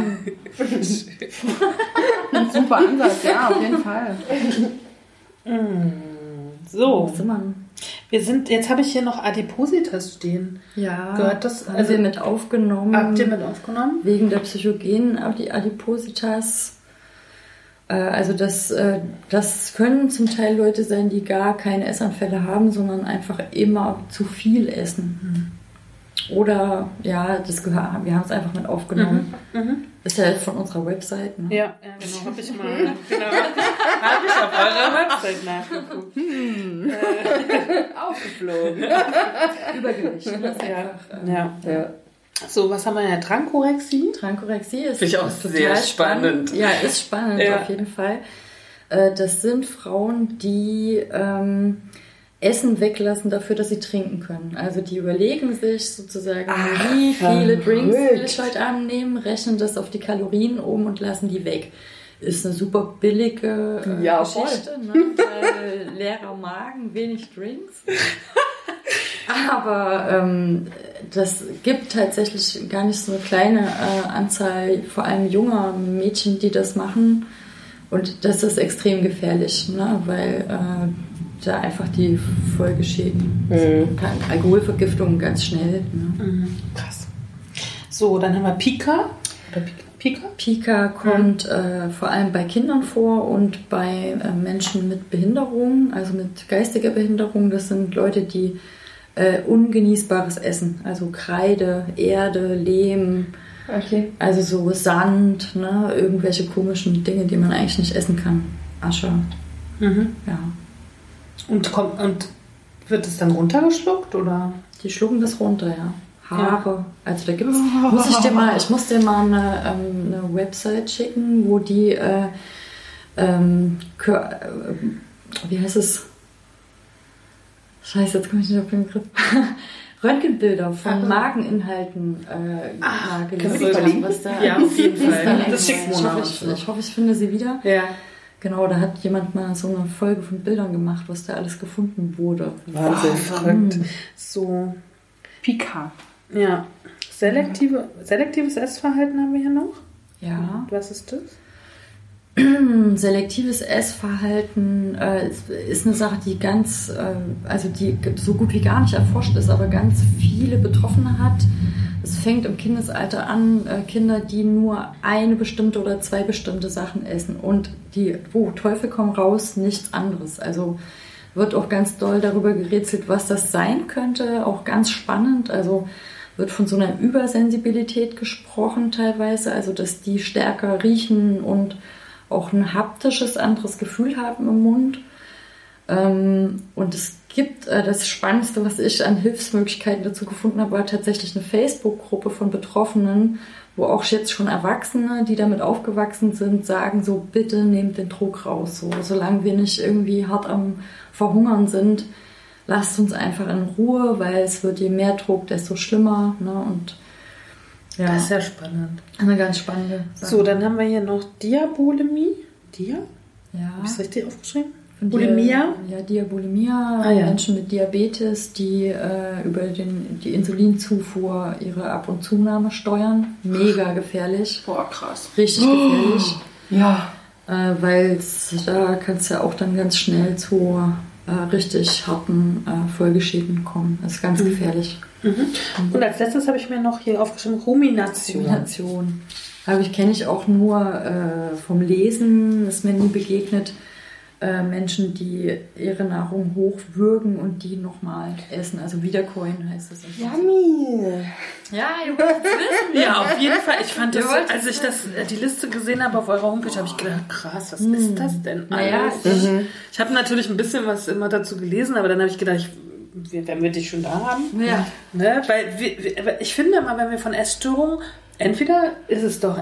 Ein super Ansatz, ja, auf jeden Fall. So, Was immer. wir sind, jetzt habe ich hier noch Adipositas stehen. Ja, Gehört das- also- mit aufgenommen. Habt ihr mit aufgenommen? wegen der psychogenen Adi- Adipositas. Äh, Also das, äh, das können zum Teil Leute sein, die gar keine Essanfälle haben, sondern einfach immer zu viel essen. Oder ja, das gehör, wir haben es einfach mit aufgenommen. Ist ja von unserer Website. Ne? Ja, ja genau, habe ich mal. *laughs* Genau, habe ich auf eurer Website nachgeguckt. *laughs* Aufgeflogen. Übergewicht. Ne? Das ist einfach, äh, Ja. Ja. So, was haben wir ja? Trankorexie? Trankorexie ist, Finde ich auch ist sehr spannend. Ja, ist spannend Ja. auf jeden Fall. Äh, Das sind Frauen, die ähm, Essen weglassen dafür, dass sie trinken können. Also die überlegen sich sozusagen, Ach, wie viele. Drinks will ich heute Abend nehmen, rechnen das auf die Kalorien um und lassen die weg. Ist eine super billige äh, Ja, voll. Geschichte, ne? weil *laughs* leerer Magen, wenig Drinks. *laughs* *laughs* Aber ähm, das gibt tatsächlich gar nicht so eine kleine äh, Anzahl, vor allem junger Mädchen, die das machen. Und das ist extrem gefährlich, ne? weil äh, da einfach die Folgeschäden, Mhm. Alkoholvergiftung ganz schnell. Ne? Krass. So, dann haben wir Pika. Oder Pika? Pika? Pika kommt äh, vor allem bei Kindern vor und bei äh, Menschen mit Behinderung, also mit geistiger Behinderung. Das sind Leute, die äh, ungenießbares Essen, also Kreide, Erde, Lehm, Okay. also so Sand, ne, irgendwelche komischen Dinge, die man eigentlich nicht essen kann. Asche, Mhm. ja. Und, kommt, und wird es dann runtergeschluckt oder? Die schlucken das runter, ja. Haare. Also da gibt's, muss ich dir mal, ich muss dir mal eine, ähm, eine Website schicken, wo die, äh, ähm, äh, wie heißt es? Scheiße, jetzt komme ich nicht auf den Begriff. *laughs* Röntgenbilder von Mageninhalten äh, nagelegt können wir die haben, verlinken? was da Ja, auf jeden Fall. da Das schickt ist. ich, hoffe, ich, ich hoffe, ich finde sie wieder. Ja. Genau, da hat jemand mal so eine Folge von Bildern gemacht, was da alles gefunden wurde. Wahnsinn. Verrückt. So, Pika. ja. Selektive, selektives Essverhalten haben wir hier noch. Ja. Was ist das? *clears throat* Selektives Essverhalten äh, ist, eine Sache, die ganz, äh, also die so gut wie gar nicht erforscht ist, aber ganz viele Betroffene hat. Es fängt im Kindesalter an, äh, Kinder, die nur eine bestimmte oder zwei bestimmte Sachen essen und die, wo Teufel komm raus, nichts anderes. Also wird auch ganz doll darüber gerätselt, was das sein könnte, auch ganz spannend. Also wird von so einer Übersensibilität gesprochen teilweise, also dass die stärker riechen und auch ein haptisches anderes Gefühl haben im Mund. Ähm, und es gibt äh, das Spannendste, was ich an Hilfsmöglichkeiten dazu gefunden habe, war tatsächlich eine Facebook-Gruppe von Betroffenen, wo auch jetzt schon Erwachsene, die damit aufgewachsen sind, sagen so, bitte nehmt den Druck raus. So, solange wir nicht irgendwie hart am Verhungern sind, lasst uns einfach in Ruhe, weil es wird je mehr Druck, desto schlimmer. Ne? Und ja, Das ist ja spannend. eine ganz spannende Sache. So, dann haben wir hier noch Diabulimie. Dia? ja. Habe ich es richtig aufgeschrieben? Bulimia? Ja, Diabulimia, Ah, ja. Menschen mit Diabetes, die äh, über den, die Insulinzufuhr ihre Ab- und Zunahme steuern. Mega gefährlich. Boah, krass. Richtig gefährlich. *gasps* Ja. Äh, Weil da kann es ja auch dann ganz schnell zu äh, richtig harten äh, Folgeschäden kommen. Das ist ganz Mhm. gefährlich. Und als letztes habe ich mir noch hier aufgeschrieben Rumination. Kombination. Aber ich kenne ich auch nur äh, vom Lesen, ist mir nie begegnet. Äh, Menschen, die ihre Nahrung hochwürgen und die nochmal essen. Also wiedercoin heißt das. Yummy. Ja, du willst wissen. Ja, auf jeden Fall. Ich fand das, Ihr wollt als ich das, äh, die Liste gesehen habe auf eurer Homepage, habe ich gedacht, krass, was ist das denn Naja, alles? Ich habe natürlich ein bisschen was immer dazu gelesen, aber dann habe ich gedacht, ich, wenn wir dich schon da haben, Ja. ne? weil wir, ich finde immer, wenn wir von Essstörungen, entweder ist es doch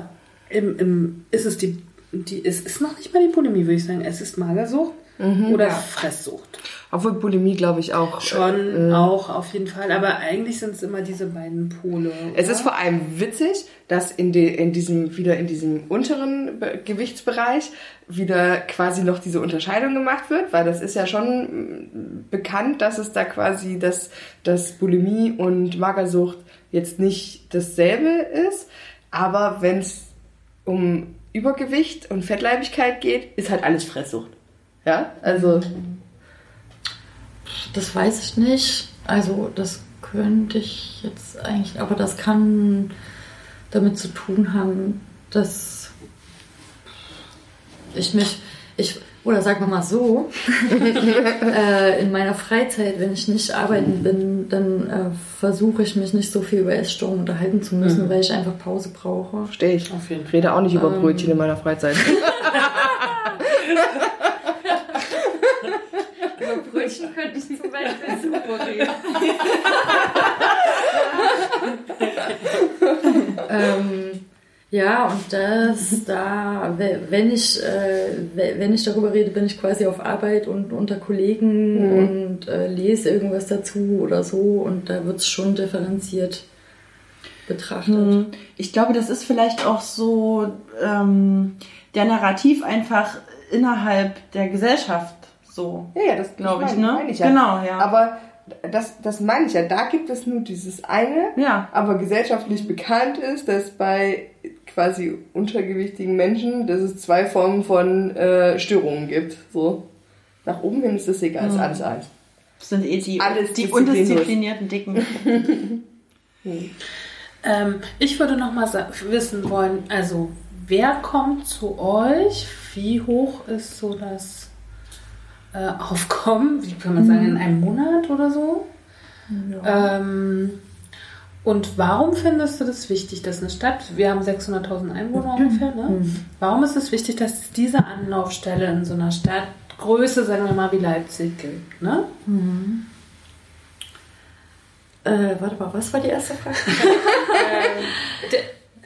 im, im ist es die, die es ist noch nicht mal die Bulimie, würde ich sagen, es ist Magersucht oder Fresssucht. Obwohl Bulimie, glaube ich, auch. Schon äh, auch auf jeden Fall, aber eigentlich sind es immer diese beiden Pole. Es oder? ist vor allem witzig, dass in, de, in diesem, wieder in diesem unteren Be Gewichtsbereich wieder quasi noch diese Unterscheidung gemacht wird, weil das ist ja schon mm, bekannt, dass es da quasi, dass, dass Bulimie und Magersucht jetzt nicht dasselbe ist, aber wenn es um Übergewicht und Fettleibigkeit geht, ist halt alles Fresssucht. Ja, also Das weiß ich nicht. Also das könnte ich jetzt eigentlich, aber das kann damit zu tun haben, dass ich mich, ich, oder sagen wir mal so, *laughs* äh, in meiner Freizeit, wenn ich nicht arbeiten bin, dann äh, versuche ich mich nicht so viel über Essstörungen unterhalten zu müssen, weil ich einfach Pause brauche. Verstehe ich. Auf jeden Ich rede auch nicht über Brötchen in meiner Freizeit. *laughs* Brötchen könnte ich zum Beispiel super *laughs* reden. ähm, ja, und das da, we- wenn ich, äh, we- wenn ich darüber rede, bin ich quasi auf Arbeit und unter Kollegen und äh, lese irgendwas dazu oder so und da wird es schon differenziert betrachtet. Hm. Ich glaube, das ist vielleicht auch so ähm, der Narrativ einfach innerhalb der Gesellschaft so. Ja, ja, das Glaube ich, meine- ne? meine ich ja. Genau, ja. Aber das, das meine ich ja. Da gibt es nur dieses eine, Ja. aber gesellschaftlich bekannt ist, dass bei quasi untergewichtigen Menschen, dass es zwei Formen von äh, Störungen gibt. So. Nach oben hin ist das egal, ist alles eins. Das sind eh die, Alles die undisziplinierten Dicken. *laughs* Ähm, ich würde noch mal wissen wollen, also wer kommt zu euch? Wie hoch ist so das äh, Aufkommen? Wie kann man sagen, in einem Monat oder so? Ähm, und warum findest du das wichtig, dass eine Stadt, wir haben 600.000 Einwohner ungefähr, ne? Warum ist es wichtig, dass es diese Anlaufstelle in so einer Stadt, Größe, sagen wir mal, wie Leipzig gibt, ne? Äh, warte mal, was war die erste Frage? *laughs* Ähm,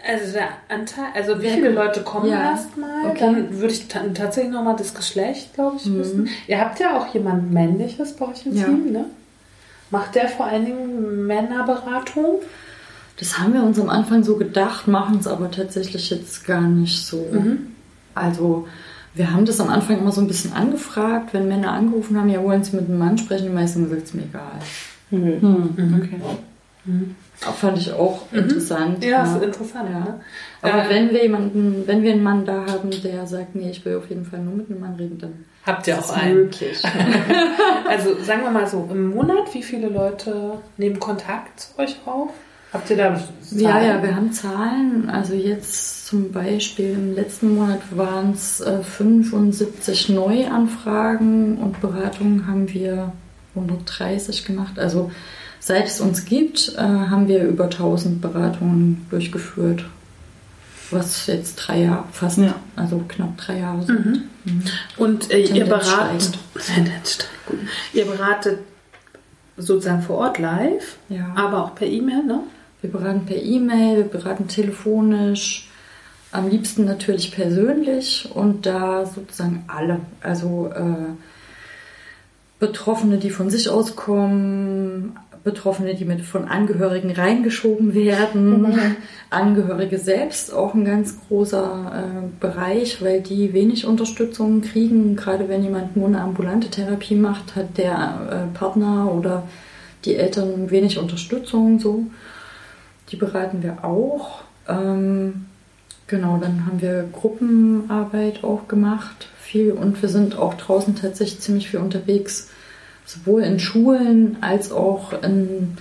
also der Anteil, also wie viele? Leute kommen Ja, erstmal? okay. Dann würde ich ta tatsächlich nochmal das Geschlecht, glaube ich, wissen. Ihr habt ja auch jemand männliches bei euch im Ja. Team, ne? Macht der vor allen Dingen Männerberatung? Das haben wir uns am Anfang so gedacht, machen es aber tatsächlich jetzt gar nicht so. Also wir haben das am Anfang immer so ein bisschen angefragt, wenn Männer angerufen haben, ja, wollen sie mit einem Mann sprechen, die meisten haben gesagt, ist mir egal. Okay. Fand ich auch interessant. Ja, ist interessant, Ja. ne? Aber Äh, wenn wir jemanden, wenn wir einen Mann da haben, der sagt, nee, ich will auf jeden Fall nur mit einem Mann reden, dann Habt ihr ist auch einen? möglich. *laughs* Also sagen wir mal so, im Monat, wie viele Leute nehmen Kontakt zu euch auf? Habt ihr da Ja, Zahlen? ja, wir haben Zahlen. Also jetzt zum Beispiel im letzten Monat waren es äh, 75 Neuanfragen und Beratungen haben wir 130 gemacht. Also seit es uns gibt, äh, haben wir über 1000 Beratungen durchgeführt. Was jetzt drei Jahre, fast, Ja. also knapp drei Jahre sind. Und äh, ihr beratet, ihr beratet sozusagen vor Ort live, Ja. aber auch per E-Mail, ne? Wir beraten per E-Mail, wir beraten telefonisch, am liebsten natürlich persönlich und da sozusagen alle. Also äh, Betroffene, die von sich aus kommen, Betroffene, die mit von Angehörigen reingeschoben werden, Angehörige selbst auch ein ganz großer äh, Bereich, weil die wenig Unterstützung kriegen. Gerade wenn jemand nur eine ambulante Therapie macht, hat der äh, Partner oder die Eltern wenig Unterstützung so. Die beraten wir auch. Ähm, genau, dann haben wir Gruppenarbeit auch gemacht, viel und wir sind auch draußen tatsächlich ziemlich viel unterwegs, sowohl in Schulen als auch in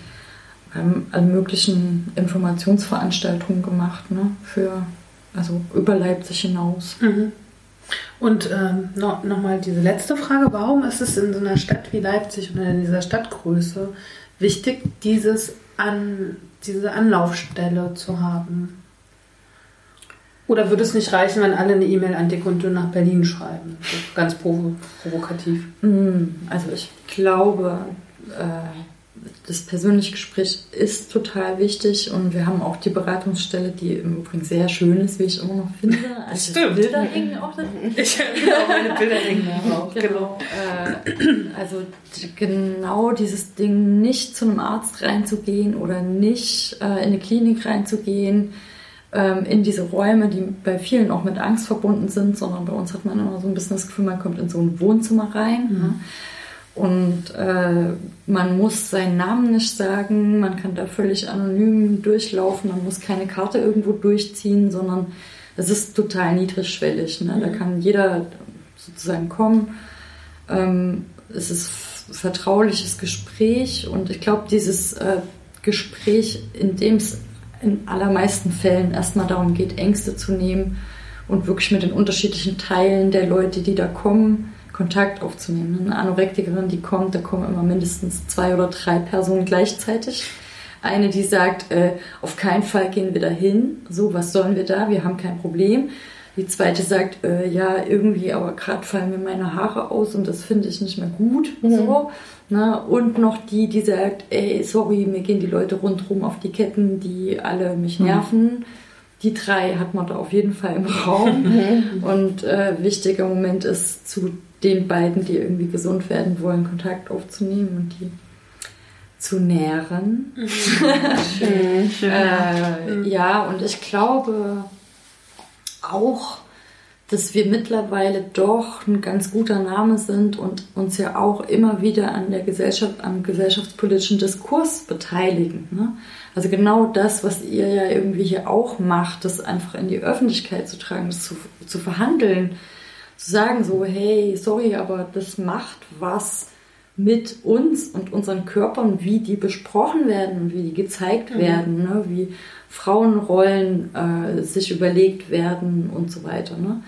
ähm, allen möglichen Informationsveranstaltungen gemacht, ne, für also über Leipzig hinaus. Und ähm, no, nochmal diese letzte Frage, warum ist es in so einer Stadt wie Leipzig oder in dieser Stadtgröße wichtig, dieses an, diese Anlaufstelle zu haben? Oder würde es nicht reichen, wenn alle eine E-Mail an Dick und Dünn nach Berlin schreiben? So ganz provo provokativ. Mm, Also ich glaube, äh, das persönliche Gespräch ist total wichtig und wir haben auch die Beratungsstelle, die im Übrigen sehr schön ist, wie ich immer noch finde. *laughs* Also Stimmt. Bilder hängen auch da. *laughs* Ich genau, meine Bilder hängen auch. Genau. Äh, also genau dieses Ding, nicht zu einem Arzt reinzugehen oder nicht äh, in eine Klinik reinzugehen, ähm, in diese Räume, die bei vielen auch mit Angst verbunden sind, sondern bei uns hat man immer so ein bisschen das Gefühl, man kommt in so ein Wohnzimmer rein. Ne? Und äh, man muss seinen Namen nicht sagen, man kann da völlig anonym durchlaufen, man muss keine Karte irgendwo durchziehen, sondern es ist total niedrigschwellig. Ne? Da kann jeder sozusagen kommen. Ähm, es ist vertrauliches Gespräch und ich glaube, dieses äh, Gespräch, in dem es in allermeisten Fällen erstmal darum geht, Ängste zu nehmen und wirklich mit den unterschiedlichen Teilen der Leute, die da kommen, Kontakt aufzunehmen. Eine Anorektikerin, die kommt, da kommen immer mindestens zwei oder drei Personen gleichzeitig. Eine, die sagt, äh, auf keinen Fall gehen wir da hin. So, was sollen wir da? Wir haben kein Problem. Die zweite sagt, äh, ja, irgendwie, aber gerade fallen mir meine Haare aus und das finde ich nicht mehr gut. Mhm. So. Ne? Und noch die, die sagt, ey, sorry, mir gehen die Leute rundherum auf die Ketten, die alle mich mhm. nerven. Mhm. Die drei hat man da auf jeden Fall im Raum. *laughs* Mhm. Und äh, wichtiger Moment ist, zu den beiden, die irgendwie gesund werden wollen, Kontakt aufzunehmen und die zu nähren. Mhm. *laughs* schön, schön. äh, mhm. ja, und ich glaube auch, dass wir mittlerweile doch ein ganz guter Name sind und uns ja auch immer wieder an der Gesellschaft, am gesellschaftspolitischen Diskurs beteiligen. Ne? Also genau das, was ihr ja irgendwie hier auch macht, das einfach in die Öffentlichkeit zu tragen, das zu, zu verhandeln, zu sagen so, hey, sorry, aber das macht was mit uns und unseren Körpern, wie die besprochen werden und wie die gezeigt mhm. werden, ne? wie Frauenrollen äh, sich überlegt werden und so weiter. Ne?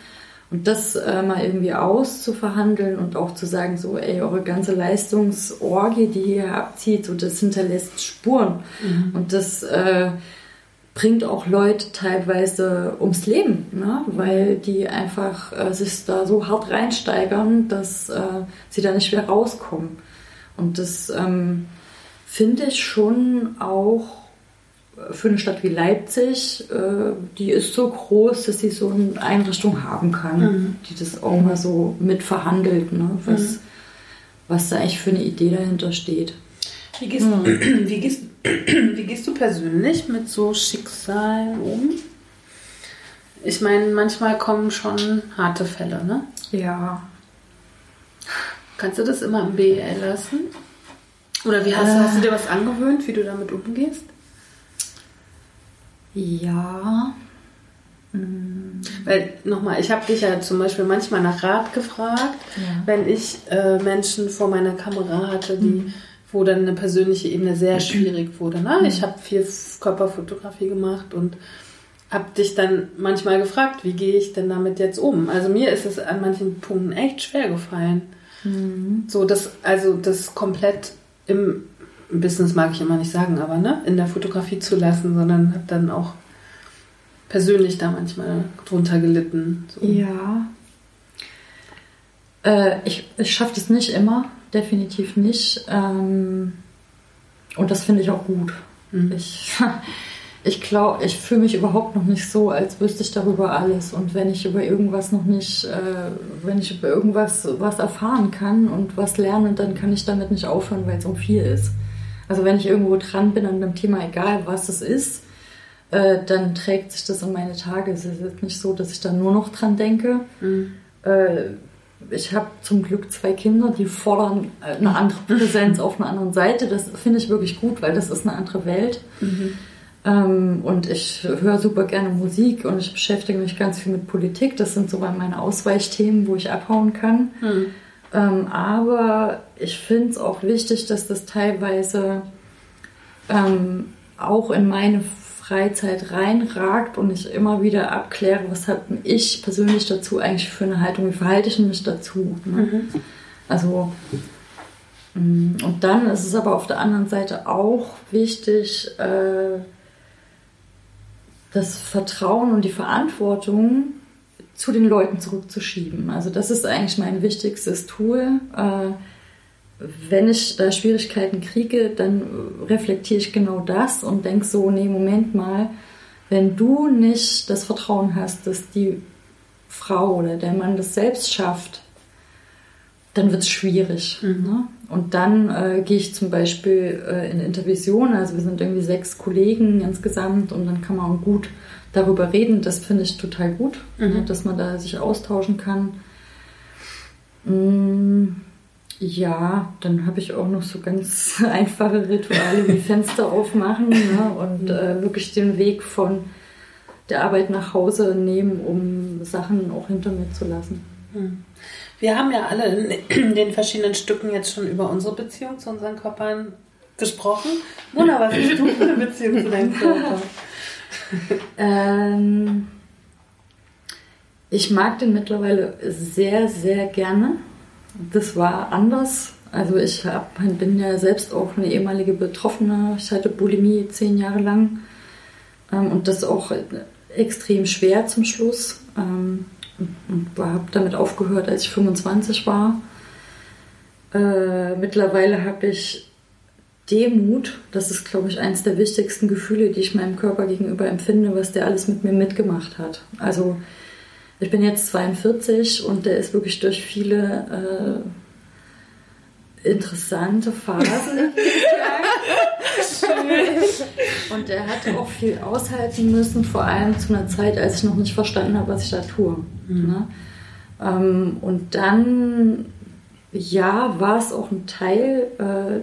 Und das äh, mal irgendwie auszuverhandeln und auch zu sagen, so, ey, eure ganze Leistungsorgie, die ihr abzieht, so, das hinterlässt Spuren. Mhm. Und das äh, bringt auch Leute teilweise ums Leben, ne? weil die einfach äh, sich da so hart reinsteigern, dass äh, sie da nicht mehr rauskommen. Und das ähm, finde ich schon auch für eine Stadt wie Leipzig, äh, die ist so groß, dass sie so eine Einrichtung haben kann, mhm. die das auch mal so mit verhandelt, ne? was, mhm. was da eigentlich für eine Idee dahinter steht. Wie gehst, mhm. *clears throat* wie, gehst, *clears throat* wie gehst du persönlich mit so Schicksalen um? Ich meine, manchmal kommen schon harte Fälle, ne? Ja. Kannst du das immer im BEL lassen? Oder wie hast, äh, hast du dir was angewöhnt, wie du damit umgehst? Ja. Weil nochmal, ich habe dich ja zum Beispiel manchmal nach Rat gefragt, ja. wenn ich äh, Menschen vor meiner Kamera hatte, die mhm wo dann eine persönliche Ebene sehr schwierig wurde. Ne? Ich habe viel Körperfotografie gemacht und habe dich dann manchmal gefragt, wie gehe ich denn damit jetzt um? Also mir ist es an manchen Punkten echt schwer gefallen. Mhm. So, das, also das komplett im Business mag ich immer nicht sagen, aber ne, in der Fotografie zu lassen, sondern habe dann auch persönlich da manchmal drunter gelitten. So. Ja. Äh, ich ich schaffe das nicht immer definitiv nicht. Ähm, und das finde ich auch gut. Mhm. Ich, *laughs* ich glaube, ich fühle mich überhaupt noch nicht so, als wüsste ich darüber alles. Und wenn ich über irgendwas noch nicht, äh, wenn ich über irgendwas was erfahren kann und was lerne, dann kann ich damit nicht aufhören, weil es um viel ist. Also wenn ich irgendwo dran bin an einem Thema, egal was es ist, äh, dann trägt sich das in meine Tage. Es ist jetzt nicht so, dass ich da nur noch dran denke. Mhm. Äh, ich habe zum Glück zwei Kinder, die fordern äh, eine andere Präsenz auf einer anderen Seite. Das finde ich wirklich gut, weil das ist eine andere Welt. Mhm. Ähm, und ich höre super gerne Musik und ich beschäftige mich ganz viel mit Politik. Das sind so meine Ausweichthemen, wo ich abhauen kann. Mhm. Ähm, aber ich finde es auch wichtig, dass das teilweise ähm, auch in meine Freizeit reinragt und ich immer wieder abkläre, was habe ich persönlich dazu eigentlich für eine Haltung, wie verhalte ich mich dazu. Ne? Mhm. Also, mm, und dann ist es aber auf der anderen Seite auch wichtig, äh, das Vertrauen und die Verantwortung zu den Leuten zurückzuschieben. Also das ist eigentlich mein wichtigstes Tool. Äh, wenn ich da Schwierigkeiten kriege, dann reflektiere ich genau das und denke so, nee, Moment mal, wenn du nicht das Vertrauen hast, dass die Frau oder der Mann das selbst schafft, dann wird es schwierig. Mhm. Ne? Und dann äh, gehe ich zum Beispiel äh, in Intervision, also wir sind irgendwie sechs Kollegen insgesamt und dann kann man gut darüber reden. Das finde ich total gut, mhm. ne? dass man da sich austauschen kann. Mmh ja, dann habe ich auch noch so ganz *laughs* einfache Rituale wie Fenster *laughs* aufmachen ne? und äh, wirklich den Weg von der Arbeit nach Hause nehmen, um Sachen auch hinter mir zu lassen. Hm. Wir haben ja alle in den verschiedenen Stücken jetzt schon über unsere Beziehung zu unseren Körpern gesprochen. Mona, was hast du für eine Beziehung zu deinem Körper? *laughs* *laughs* ähm, Ich mag den mittlerweile sehr, sehr gerne. Das war anders. Also ich hab, bin ja selbst auch eine ehemalige Betroffene. Ich hatte Bulimie zehn Jahre lang. Ähm, und das auch extrem schwer zum Schluss. Ähm, und habe damit aufgehört, als ich 25 war. Äh, mittlerweile habe ich Demut. Das ist, glaube ich, eines der wichtigsten Gefühle, die ich meinem Körper gegenüber empfinde, was der alles mit mir mitgemacht hat. Also ich bin jetzt 42 und der ist wirklich durch viele äh, interessante Phasen *laughs* Und er hat auch viel aushalten müssen, vor allem zu einer Zeit, als ich noch nicht verstanden habe, was ich da tue. Mhm. Ne? Ähm, und dann, ja, war es auch ein Teil, äh,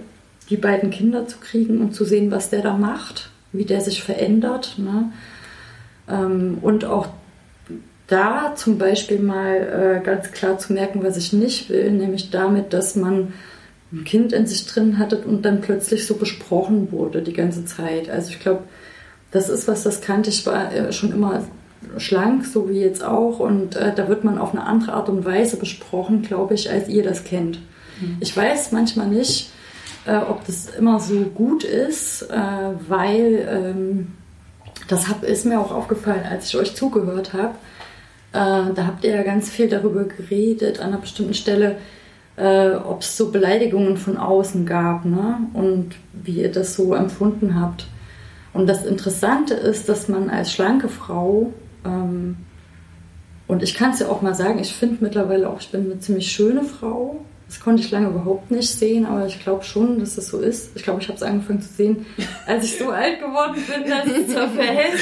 die beiden Kinder zu kriegen und zu sehen, was der da macht, wie der sich verändert. Ne? Ähm, und auch da zum Beispiel mal äh, ganz klar zu merken, was ich nicht will, nämlich damit, dass man ein Kind in sich drin hattet und dann plötzlich so besprochen wurde die ganze Zeit. Also ich glaube, das ist was, das kannte ich war äh, schon immer schlank, so wie jetzt auch. Und äh, da wird man auf eine andere Art und Weise besprochen, glaube ich, als ihr das kennt. Mhm. Ich weiß manchmal nicht, äh, ob das immer so gut ist, äh, weil ähm, das hab, ist mir auch aufgefallen, als ich euch zugehört habe. Äh, da habt ihr ja ganz viel darüber geredet an einer bestimmten Stelle, äh, ob es so Beleidigungen von außen gab ne? und wie ihr das so empfunden habt. Und das Interessante ist, dass man als schlanke Frau, ähm, und ich kann es ja auch mal sagen, ich finde mittlerweile auch, ich bin eine ziemlich schöne Frau. Das konnte ich lange überhaupt nicht sehen, aber ich glaube schon, dass das so ist. Ich glaube, ich habe es angefangen zu sehen, als ich so alt geworden bin, dass es zerfällt.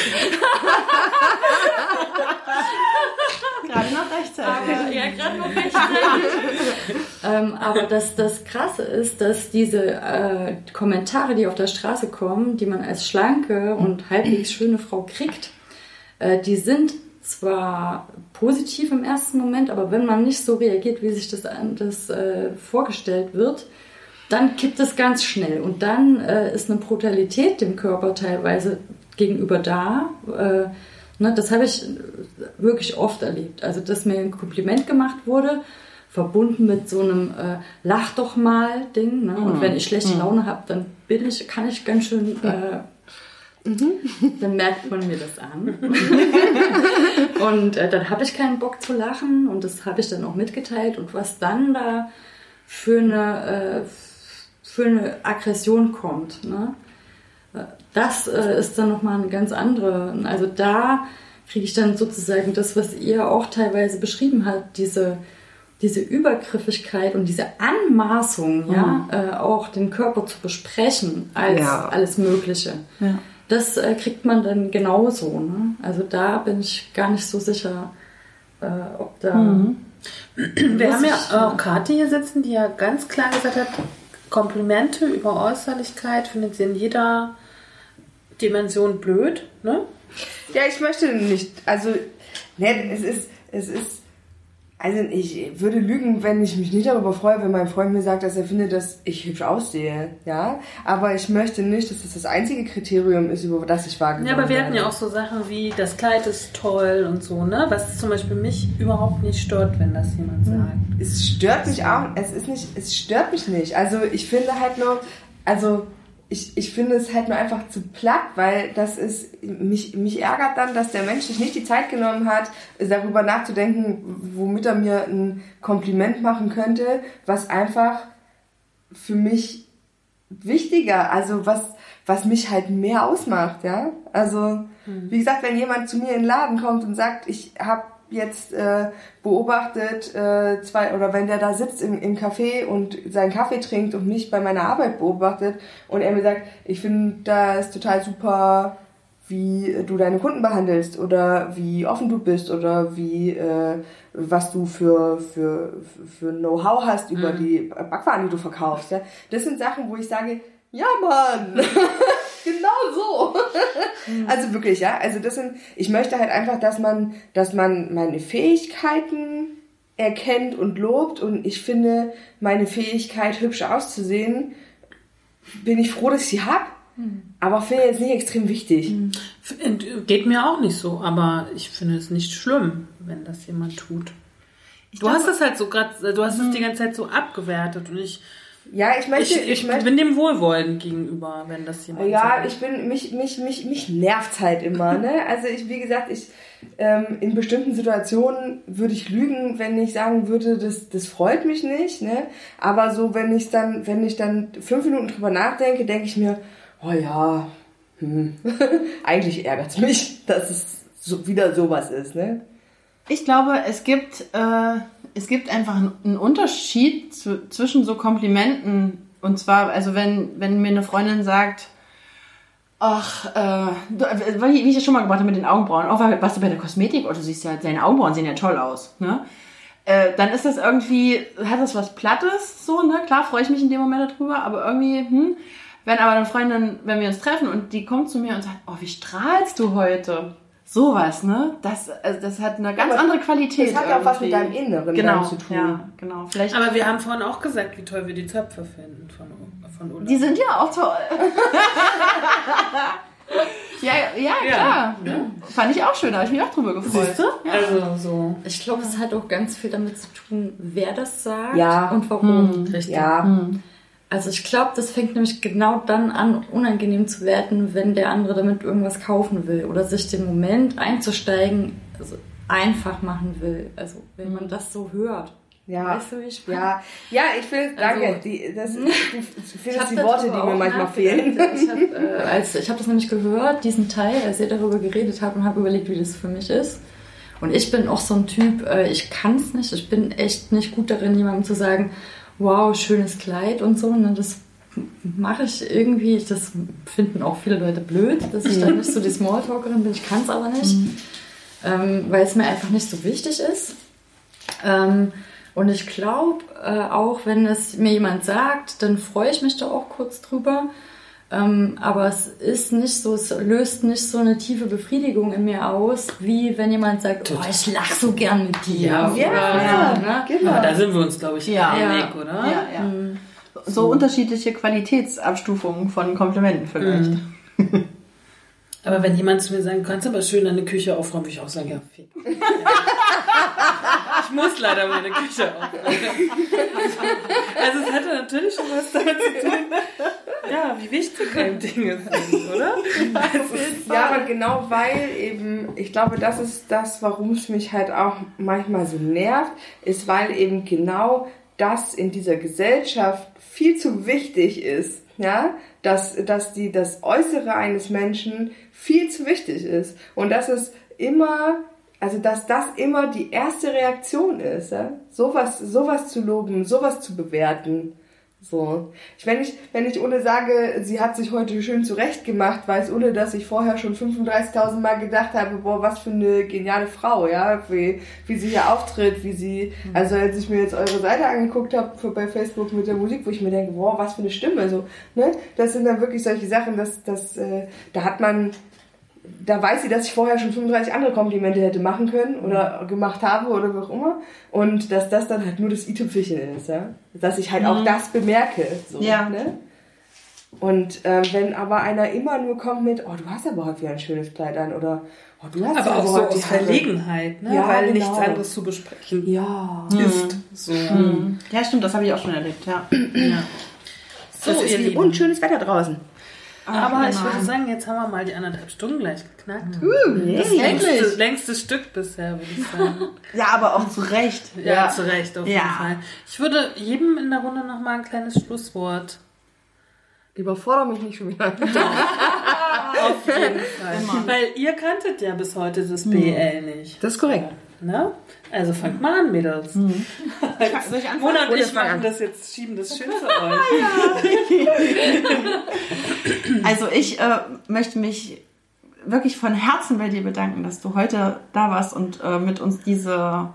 gerade noch rechtzeitig. Aber, ja, gerade noch rechtzeitig. ähm, aber das, das Krasse ist, dass diese äh, Kommentare, die auf der Straße kommen, die man als schlanke und halbwegs schöne Frau kriegt, äh, die sind zwar positiv im ersten Moment, aber wenn man nicht so reagiert, wie sich das, das äh, vorgestellt wird, dann kippt es ganz schnell. Und dann äh, ist eine Brutalität dem Körper teilweise gegenüber da. Äh, ne, das habe ich wirklich oft erlebt. Also, dass mir ein Kompliment gemacht wurde, verbunden mit so einem äh, Lach doch mal Ding. Ne? Und mhm. wenn ich schlechte mhm. Laune habe, dann bin ich, kann ich ganz schön äh, Mhm. Dann merkt man mir das an. *laughs* und äh, dann habe ich keinen Bock zu lachen und das habe ich dann auch mitgeteilt. Und was dann da für eine, äh, für eine Aggression kommt, ne? das äh, ist dann nochmal eine ganz andere. Also da kriege ich dann sozusagen das, was ihr auch teilweise beschrieben habt, diese, diese Übergriffigkeit und diese Anmaßung, mhm. ja, äh, auch den Körper zu besprechen als ja. alles Mögliche. Ja das äh, kriegt man dann genauso. Ne? Also da bin ich gar nicht so sicher, äh, ob da. Mhm. Wir haben ja auch Kathi hier sitzen, die ja ganz klar gesagt hat, Komplimente über Äußerlichkeit findet sie in jeder Dimension blöd. Ne? Ja, ich möchte nicht. Also, ne, es ist, es ist also ich würde lügen, wenn ich mich nicht darüber freue, wenn mein Freund mir sagt, dass er findet, dass ich hübsch aussehe, ja. Aber ich möchte nicht, dass das das einzige Kriterium ist, über das ich wahrgenommen Ja, aber wir hatten ja auch so Sachen wie, das Kleid ist toll und so, ne? Was zum Beispiel mich überhaupt nicht stört, wenn das jemand hm. sagt. Es stört mich auch, es ist nicht, es stört mich nicht. Also ich finde halt nur, also ich, ich finde es halt nur einfach zu platt, weil das ist, mich, mich ärgert dann, dass der Mensch sich nicht die Zeit genommen hat, darüber nachzudenken, womit er mir ein Kompliment machen könnte, was einfach für mich wichtiger, also was, was mich halt mehr ausmacht, ja. Also, mhm. wie gesagt, wenn jemand zu mir in den Laden kommt und sagt, ich habe jetzt äh, beobachtet, äh, zwei, oder wenn der da sitzt im, im Café und seinen Kaffee trinkt und mich bei meiner Arbeit beobachtet und er mir sagt, ich finde das total super, wie du deine Kunden behandelst oder wie offen du bist oder wie äh, was du für für für Know-how hast über mhm. die Backwaren, die du verkaufst. Ja? Das sind Sachen, wo ich sage, ja Mann, *laughs* genau so. Mhm. Also wirklich, ja. Also das sind, ich möchte halt einfach, dass man, dass man meine Fähigkeiten erkennt und lobt und ich finde meine Fähigkeit hübsch auszusehen, bin ich froh, dass ich sie hab. aber finde jetzt nicht extrem wichtig. F- äh, Geht mir auch nicht so, aber ich finde es nicht schlimm, wenn das jemand tut. Du hast es halt so gerade, du hast es die ganze Zeit so abgewertet und ich, Ja, ich möchte, ich, ich, möchte bin dem wohlwollend gegenüber, wenn das jemand Ja, sagt. ich bin, mich, mich, mich, mich nervt's halt immer, ne? *laughs* Also ich, wie gesagt, ich, ähm, in bestimmten Situationen würde ich lügen, wenn ich sagen würde, das, das freut mich nicht, ne? Aber so, wenn ich dann, wenn ich dann fünf Minuten drüber nachdenke, denke ich mir, oh ja, hm, *laughs* eigentlich ärgert's mich, *laughs* dass es so, wieder sowas ist, ne? Ich glaube, es gibt, äh, es gibt einfach einen- Unterschied zwischen so Komplimenten. Und zwar, also wenn, wenn mir eine Freundin sagt, ach, äh, äh, wie ich das schon mal gemacht habe mit den Augenbrauen, oh, war- warst du bei der Kosmetik? Oh, du siehst ja, deine Augenbrauen sehen ja toll aus, ne? Äh, dann ist das irgendwie, hat das was Plattes, so, ne? Klar freue ich mich in dem Moment darüber, aber irgendwie, hm. Wenn aber eine Freundin, wenn wir uns treffen und die kommt zu mir und sagt, oh, wie strahlst du heute? Sowas, ne? Das, also das hat eine ganz aber andere Qualität. das hat ja auch was mit deinem Inneren genau, zu tun. Ja, genau. Vielleicht. Aber wir haben vorhin auch gesagt, wie toll wir die Zöpfe finden von, von Ulla. die sind ja auch toll. *laughs* ja, ja, klar. Fand ich auch schön, da habe ich mich auch drüber gefreut. Siehst du? Also so. Ich glaube, es hat auch ganz viel damit zu tun, wer das sagt Ja. und warum. Richtig. Ja, Also ich glaube, das fängt nämlich genau dann an, unangenehm zu werden, wenn der andere damit irgendwas kaufen will oder sich den Moment einzusteigen also einfach machen will. Also wenn man das so hört. ja. Weißt du, wie ich meine? Ja, ja, ich finde, danke. Also- die, das, *laughs* du Ich findest die Worte, die mir manchmal fehlen. Ich habe äh, als- ich hab das nämlich gehört, diesen Teil, als ihr darüber geredet habt und habe überlegt, wie das für mich ist. Und ich bin auch so ein Typ, äh, ich kann es nicht. Ich bin echt nicht gut darin, jemandem zu sagen, wow, schönes Kleid und so. Ne, das mache ich irgendwie, das finden auch viele Leute blöd, dass ich dann nicht so die Smalltalkerin bin. Ich kann es aber nicht, ähm, weil es mir einfach nicht so wichtig ist. Ähm, und ich glaube, äh, auch wenn es mir jemand sagt, dann freue ich mich da auch kurz drüber. Ähm, aber es ist nicht so, es löst nicht so eine tiefe Befriedigung in mir aus, wie wenn jemand sagt, oh, ich lach so gern mit dir. Ja, Ja, Oder, ne? genau. Aber da sind wir uns, glaube ich, Ja. einig, oder? Ja, ja. So unterschiedliche Qualitätsabstufungen von Komplimenten vielleicht. *laughs* Aber wenn jemand zu mir sagt, du kannst aber schön deine Küche aufräumen, würde ich auch sagen, ja, fick. *laughs* ich muss leider meine Küche aufräumen. Also es hatte natürlich schon was damit zu tun, ja, wie wichtig einem Dinge sind, oder? Ja, aber genau weil eben, ich glaube, das ist das, warum es mich halt auch manchmal so nervt, ist, weil eben genau das in dieser Gesellschaft viel zu wichtig ist, ja, dass, dass die, das Äußere eines Menschen viel zu wichtig ist und dass es immer, also dass das immer die erste Reaktion ist, ja, sowas, sowas zu loben, sowas zu bewerten. So. Ich, wenn ich, wenn ich Ulle sage, sie hat sich heute schön zurecht gemacht, weiß Ulle, dass ich vorher schon 35.000 Mal gedacht habe, boah, was für eine geniale Frau, ja, wie, wie sie hier auftritt, wie sie, also als ich mir jetzt eure Seite angeguckt habe für- bei Facebook mit der Musik, wo ich mir denke, boah, was für eine Stimme, so, ne, das sind dann wirklich solche Sachen, dass, dass, äh, da hat man, da weiß sie, dass ich vorher schon 35 andere Komplimente hätte machen können oder gemacht habe oder wie auch immer. Und dass das dann halt nur das i-Tüpfelchen ist, ja. Dass ich halt auch das bemerke. So, Ja. Ne? Und ähm, wenn aber einer immer nur kommt mit, oh, du hast aber heute wieder ein schönes Kleid an oder oh, du hast Aber auch so aus Verlegenheit, ne? Ja, weil genau. nichts anderes zu besprechen Ja. ist. So. Ja, stimmt, das habe ich auch schon erlebt, ja. Ja. So, Das ist ihr Lieben. unschönes Wetter draußen. Aber ich würde sagen, jetzt haben wir mal die anderthalb Stunden gleich geknackt. das Hey, längste, längste Stück bisher, würde ich sagen. *laughs* Ja, aber auch zu Recht. Ja, zu Recht, auf jeden Ja. Fall. Ich würde jedem in der Runde noch mal ein kleines Schlusswort. Überfordere mich nicht schon wieder. *laughs* Auf jeden Fall. Weil ihr kanntet ja bis heute das BL nicht. Das ist korrekt. Ne? Also fangt mal an, Mädels. Anfangen? Mona und ich machen an. das jetzt, schieben das schön für *laughs* euch. Also ich äh, möchte mich wirklich von Herzen bei dir bedanken, dass du heute da warst und äh, mit uns diese,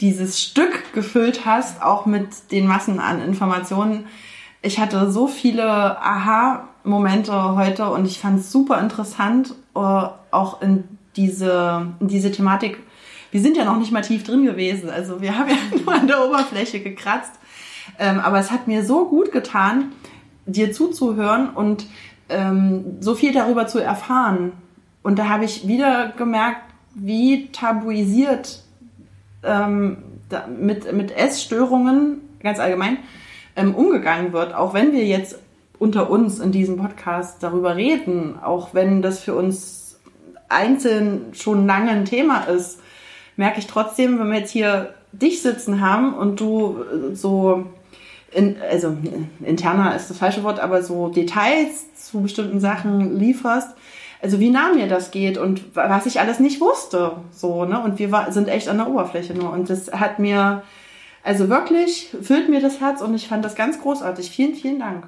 dieses Stück gefüllt hast, auch mit den Massen an Informationen. Ich hatte so viele Aha-Momente heute und ich fand es super interessant, äh, auch in diese, in diese Thematik. Wir sind ja noch nicht mal tief drin gewesen, also wir haben *laughs* ja nur an der Oberfläche gekratzt. Ähm, aber es hat mir so gut getan, dir zuzuhören und ähm, so viel darüber zu erfahren. Und da habe ich wieder gemerkt, wie tabuisiert ähm, mit, mit Essstörungen ganz allgemein ähm, umgegangen wird, auch wenn wir jetzt unter uns in diesem Podcast darüber reden, auch wenn das für uns einzeln schon lange ein Thema ist, merke ich trotzdem, wenn wir jetzt hier dich sitzen haben und du äh, so, in, also interner ist das falsche Wort, aber so Details zu bestimmten Sachen lieferst, also wie nah mir das geht und was ich alles nicht wusste, so, ne, und wir war, sind echt an der Oberfläche nur und das hat mir, also wirklich füllt mir das Herz und ich fand das ganz großartig. Vielen, vielen Dank.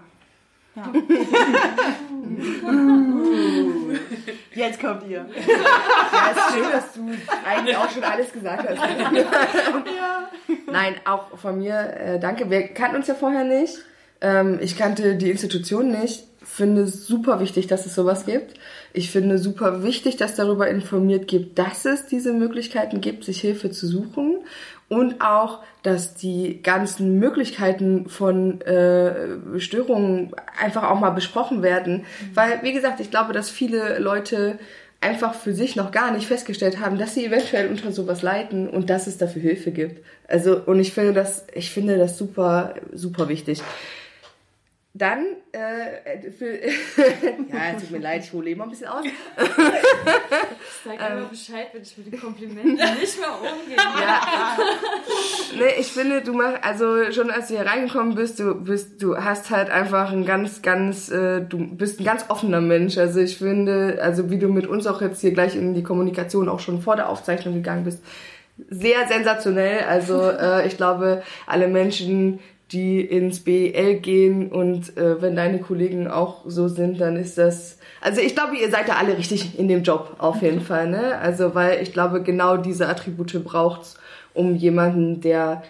Ja. *laughs* *laughs* *laughs* Jetzt kommt ihr. *laughs* Ja, ist schön, dass du eigentlich auch schon alles gesagt hast. Nein, auch von mir äh, danke. Wir kannten uns ja vorher nicht. Ähm, ich kannte die Institution nicht. Finde es super wichtig, dass es sowas gibt. Ich finde super wichtig, dass darüber informiert gibt, dass es diese Möglichkeiten gibt, sich Hilfe zu suchen und auch, dass die ganzen Möglichkeiten von äh, Störungen einfach auch mal besprochen werden. Weil, wie gesagt, ich glaube, dass viele Leute einfach für sich noch gar nicht festgestellt haben, dass sie eventuell unter sowas leiden und dass es dafür Hilfe gibt. Also, und ich finde das, ich finde das super, super wichtig. Dann, äh, für, *laughs* ja, tut mir leid, ich hole immer ein bisschen aus. Ich sag immer Bescheid, wenn ich mit den Komplimenten nicht mehr umgehe. Ja. nee, ich finde, du machst, also schon als du hier reingekommen bist, du bist, du hast halt einfach ein ganz, ganz, äh, du bist ein ganz offener Mensch. Also ich finde, also wie du mit uns auch jetzt hier gleich in die Kommunikation auch schon vor der Aufzeichnung gegangen bist, sehr sensationell. Also äh, ich glaube, alle Menschen, die ins BL gehen und äh, wenn deine Kollegen auch so sind, dann ist das. Also ich glaube, ihr seid da alle richtig in dem Job auf jeden Fall, ne? Also weil ich glaube, genau diese Attribute braucht's, um jemanden, der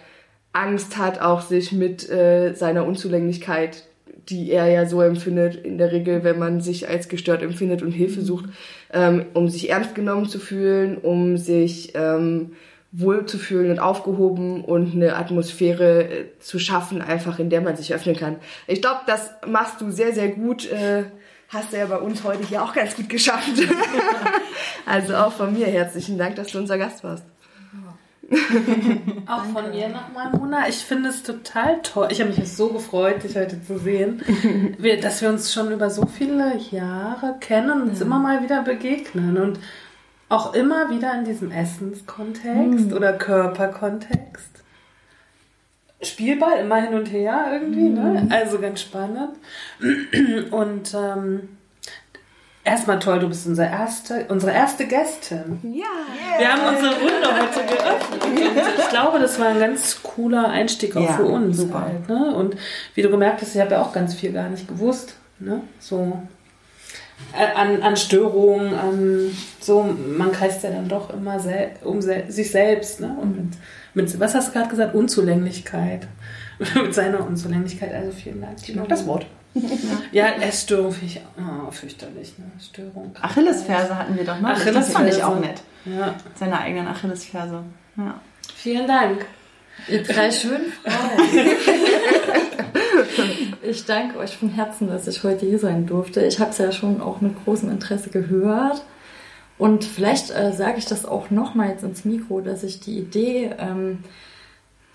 Angst hat, auch sich mit äh, seiner Unzulänglichkeit, die er ja so empfindet, in der Regel, wenn man sich als gestört empfindet und Hilfe sucht, ähm, um sich ernst genommen zu fühlen, um sich ähm, wohlzufühlen und aufgehoben und eine Atmosphäre äh, zu schaffen, einfach in der man sich öffnen kann. Ich glaube, das machst du sehr, sehr gut. Äh, hast du ja bei uns heute hier auch ganz gut geschafft. *laughs* also auch von mir herzlichen Dank, dass du unser Gast warst. Auch von mir nochmal, Mona. Ich finde es total toll. Ich habe mich so gefreut, dich heute zu sehen, dass wir uns schon über so viele Jahre kennen und uns immer mal wieder begegnen. Und auch immer wieder in diesem Essenskontext oder Körperkontext. Spielball immer hin und her irgendwie, ne? Also ganz spannend. *clears throat* Und ähm, erstmal toll, du bist unsere erste, unsere erste Gästin. Ja. Wir haben unsere Runde heute geöffnet. Und *laughs* ich glaube, das war ein ganz cooler Einstieg auch Ja, für uns. super. Halt, ne? Und wie du gemerkt hast, ich habe ja auch ganz viel gar nicht gewusst. Ne? So an, an Störungen, an so, man kreist ja dann doch immer sel um sel sich selbst. Ne? Und mit, mit, was hast du gerade gesagt? Unzulänglichkeit. *laughs* mit seiner Unzulänglichkeit. Also vielen Dank. Ich mag das Wort. *laughs* Ja, Essstörung finde ich oh, fürchterlich. Ne? Störung. Achillesferse hatten wir doch, ne? Das fand ich auch nett. Ja. Seine eigenen Achillesferse. Ja. Vielen Dank. Ihr drei *laughs* schönen Frauen. Ich danke euch von Herzen, dass ich heute hier sein durfte. Ich habe es ja schon auch mit großem Interesse gehört. Und vielleicht äh, sage ich das auch nochmal jetzt ins Mikro, dass ich die Idee, ähm,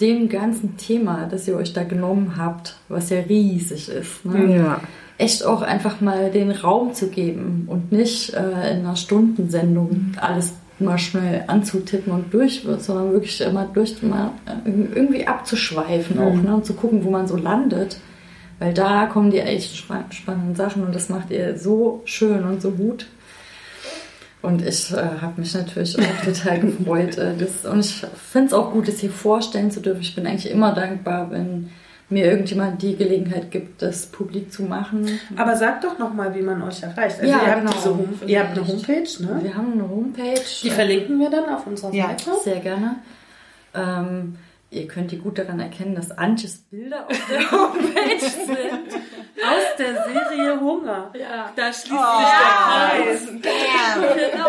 dem ganzen Thema, das ihr euch da genommen habt, was ja riesig ist, ne? Ja. echt auch einfach mal den Raum zu geben und nicht äh, in einer Stundensendung alles mal schnell anzutippen und durch wird, sondern wirklich immer durch mal äh, irgendwie abzuschweifen auch ne, und zu gucken, wo man so landet. Weil da kommen die echt spa- spannenden Sachen und das macht ihr so schön und so gut. Und ich äh, habe mich natürlich auch *laughs* total gefreut. Äh, das, und ich finde es auch gut, das hier vorstellen zu dürfen. Ich bin eigentlich immer dankbar, wenn mir irgendjemand die Gelegenheit gibt, das publik zu machen. Aber sag doch nochmal, wie man euch erreicht. Also Ja, ihr, habt genau. diese Home ihr habt eine Homepage, ne? Wir haben eine Homepage. Die verlinken wir dann auf unserer Ja. Seite. Sehr gerne. Ähm, ihr könnt die gut daran erkennen, dass Antjes Bilder auf der *laughs* Homepage sind. Aus der Serie Hunger. Ja. Da schließt sich der Kreis. *laughs* Genau.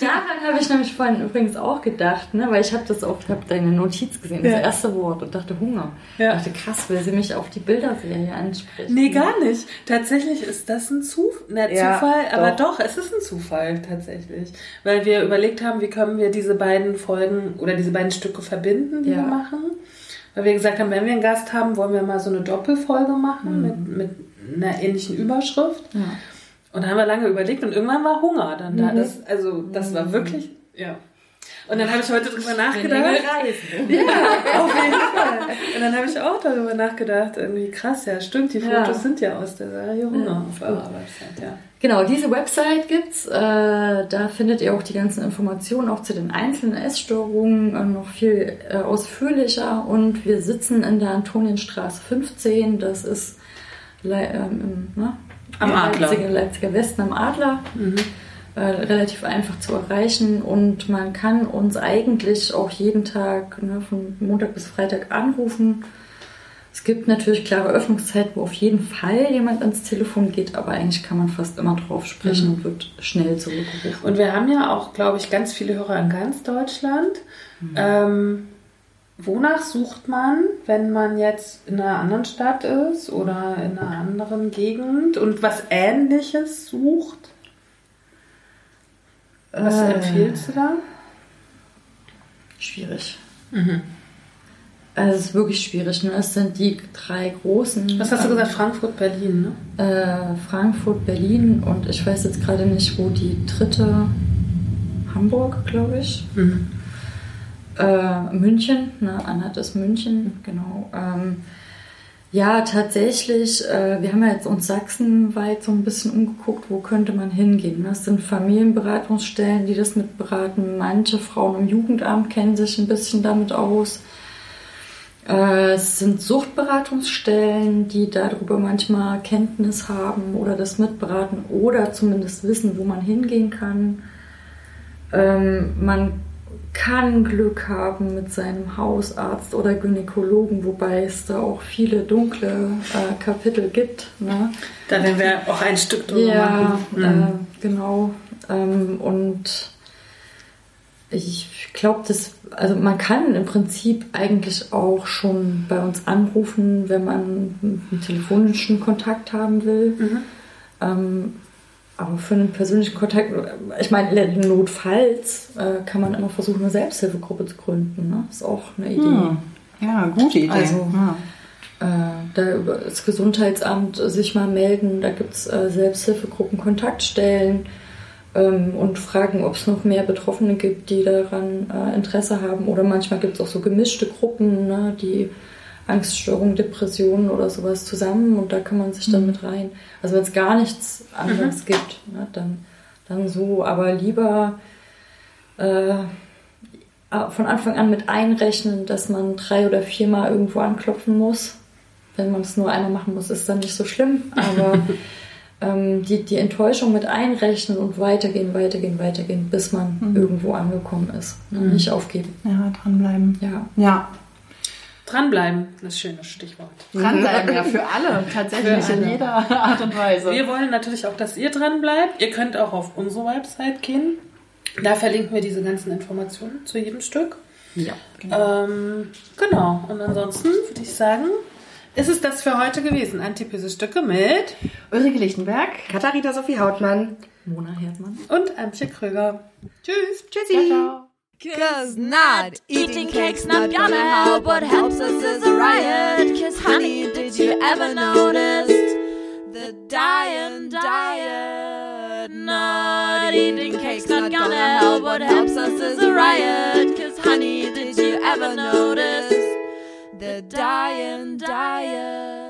Daran habe ich nämlich vorhin übrigens auch gedacht, ne? weil ich habe das auch, ich habe deine Notiz gesehen, das Ja. erste Wort und dachte Hunger. Ja. Ich dachte, krass, will sie mich auf die Bilderserie ansprechen. Nee, gar nicht. Tatsächlich ist das ein Zuf na, Ja, Zufall, aber doch. doch, es ist ein Zufall tatsächlich. Weil wir überlegt haben, wie können wir diese beiden Folgen oder diese beiden Stücke verbinden, die Ja. wir machen. Weil wir gesagt haben, wenn wir einen Gast haben, wollen wir mal so eine Doppelfolge machen mit, mit einer ähnlichen Überschrift. Ja. Und da haben wir lange überlegt und irgendwann war Hunger dann da. Das, also, das war wirklich, ja. Und dann habe ich heute drüber nachgedacht. reisen. *laughs* Auf jeden Fall. Und dann habe ich auch darüber nachgedacht, irgendwie krass, ja, stimmt, die Ja. Fotos sind ja aus der Serie Hunger auf eurer Website, ja. Genau, diese Website gibt's. Äh, da findet ihr auch die ganzen Informationen auch zu den einzelnen Essstörungen äh, noch viel äh, ausführlicher. Und wir sitzen in der Antonienstraße 15. Das ist Le ähm, im, ne? Am Adler. Leipziger, Leipziger Westen am Adler. Äh, relativ einfach zu erreichen und man kann uns eigentlich auch jeden Tag ne, von Montag bis Freitag anrufen. Es gibt natürlich klare Öffnungszeiten, wo auf jeden Fall jemand ans Telefon geht, aber eigentlich kann man fast immer drauf sprechen und wird schnell zurückgerufen. Und wir haben ja auch, glaube ich, ganz viele Hörer in ganz Deutschland. Ähm, wonach sucht man, wenn man jetzt in einer anderen Stadt ist oder in einer anderen Gegend und was Ähnliches sucht? Was Äh. empfiehlst du da? Schwierig. Also es ist wirklich schwierig. Ne? Es sind die drei großen. Was hast du ähm, gesagt? Frankfurt, Berlin, ne? Äh, Frankfurt, Berlin und ich weiß jetzt gerade nicht, wo die dritte Hamburg, glaube ich. Äh, München, ne? Anhalt ist München, genau. Ähm, ja, tatsächlich, äh, wir haben ja jetzt uns sachsenweit so ein bisschen umgeguckt, wo könnte man hingehen. Das sind Familienberatungsstellen, die das mitberaten. Manche Frauen im Jugendamt kennen sich ein bisschen damit aus. Äh, Es sind Suchtberatungsstellen, die darüber manchmal Kenntnis haben oder das mitberaten oder zumindest wissen, wo man hingehen kann. Ähm, man kann Glück haben mit seinem Hausarzt oder Gynäkologen, wobei es da auch viele dunkle äh, Kapitel gibt. Ne? Da werden wir auch ein Stück drüber Ja, machen. Mhm. äh, genau. Ähm, und ich glaube, das, also man kann im Prinzip eigentlich auch schon bei uns anrufen, wenn man einen telefonischen Kontakt haben will. Ähm, aber für einen persönlichen Kontakt, ich meine, notfalls äh, kann man immer versuchen, eine Selbsthilfegruppe zu gründen. Ne? Ist auch eine Idee. Hm. Ja, gute Idee. Also- ja. äh, da über das Gesundheitsamt sich mal melden. Da gibt es äh, Selbsthilfegruppen, Kontaktstellen ähm, und fragen, ob es noch mehr Betroffene gibt, die daran äh, Interesse haben. Oder manchmal gibt es auch so gemischte Gruppen, ne, die Angststörungen, Depressionen oder sowas zusammen und da kann man sich dann mit rein. Also wenn es gar nichts anderes gibt, ne, dann, dann so. Aber lieber äh, von Anfang an mit einrechnen, dass man drei oder viermal irgendwo anklopfen muss. Wenn man es nur einmal machen muss, ist dann nicht so schlimm. Aber *laughs* ähm, die, die Enttäuschung mit einrechnen und weitergehen, weitergehen, weitergehen, bis man irgendwo angekommen ist. Ne? Nicht aufgeben. ja, dranbleiben. Ja. Ja, Dranbleiben, das ist ein schönes Stichwort. dranbleiben, ja, für alle. *laughs* Tatsächlich Für alle. in jeder Art und Weise. Wir wollen natürlich auch, dass ihr dran bleibt. Ihr könnt auch auf unsere Website gehen. Da verlinken wir diese ganzen Informationen zu jedem Stück. ja, Ähm, genau. Und ansonsten würde ich sagen, ist es das für heute gewesen. Antipöse Stücke mit Ulrike Lichtenberg. Katharina Sophie Hautmann. Mona Herdmann. und Antje Krüger. Tschüss. Tschüssi. Ciao. Cause not eating cake's not gonna help. What helps us is a riot. Cause honey, did you ever notice the dying diet? Not eating cake's not gonna help. What helps us is a riot. Cause honey, did you ever notice the dying diet?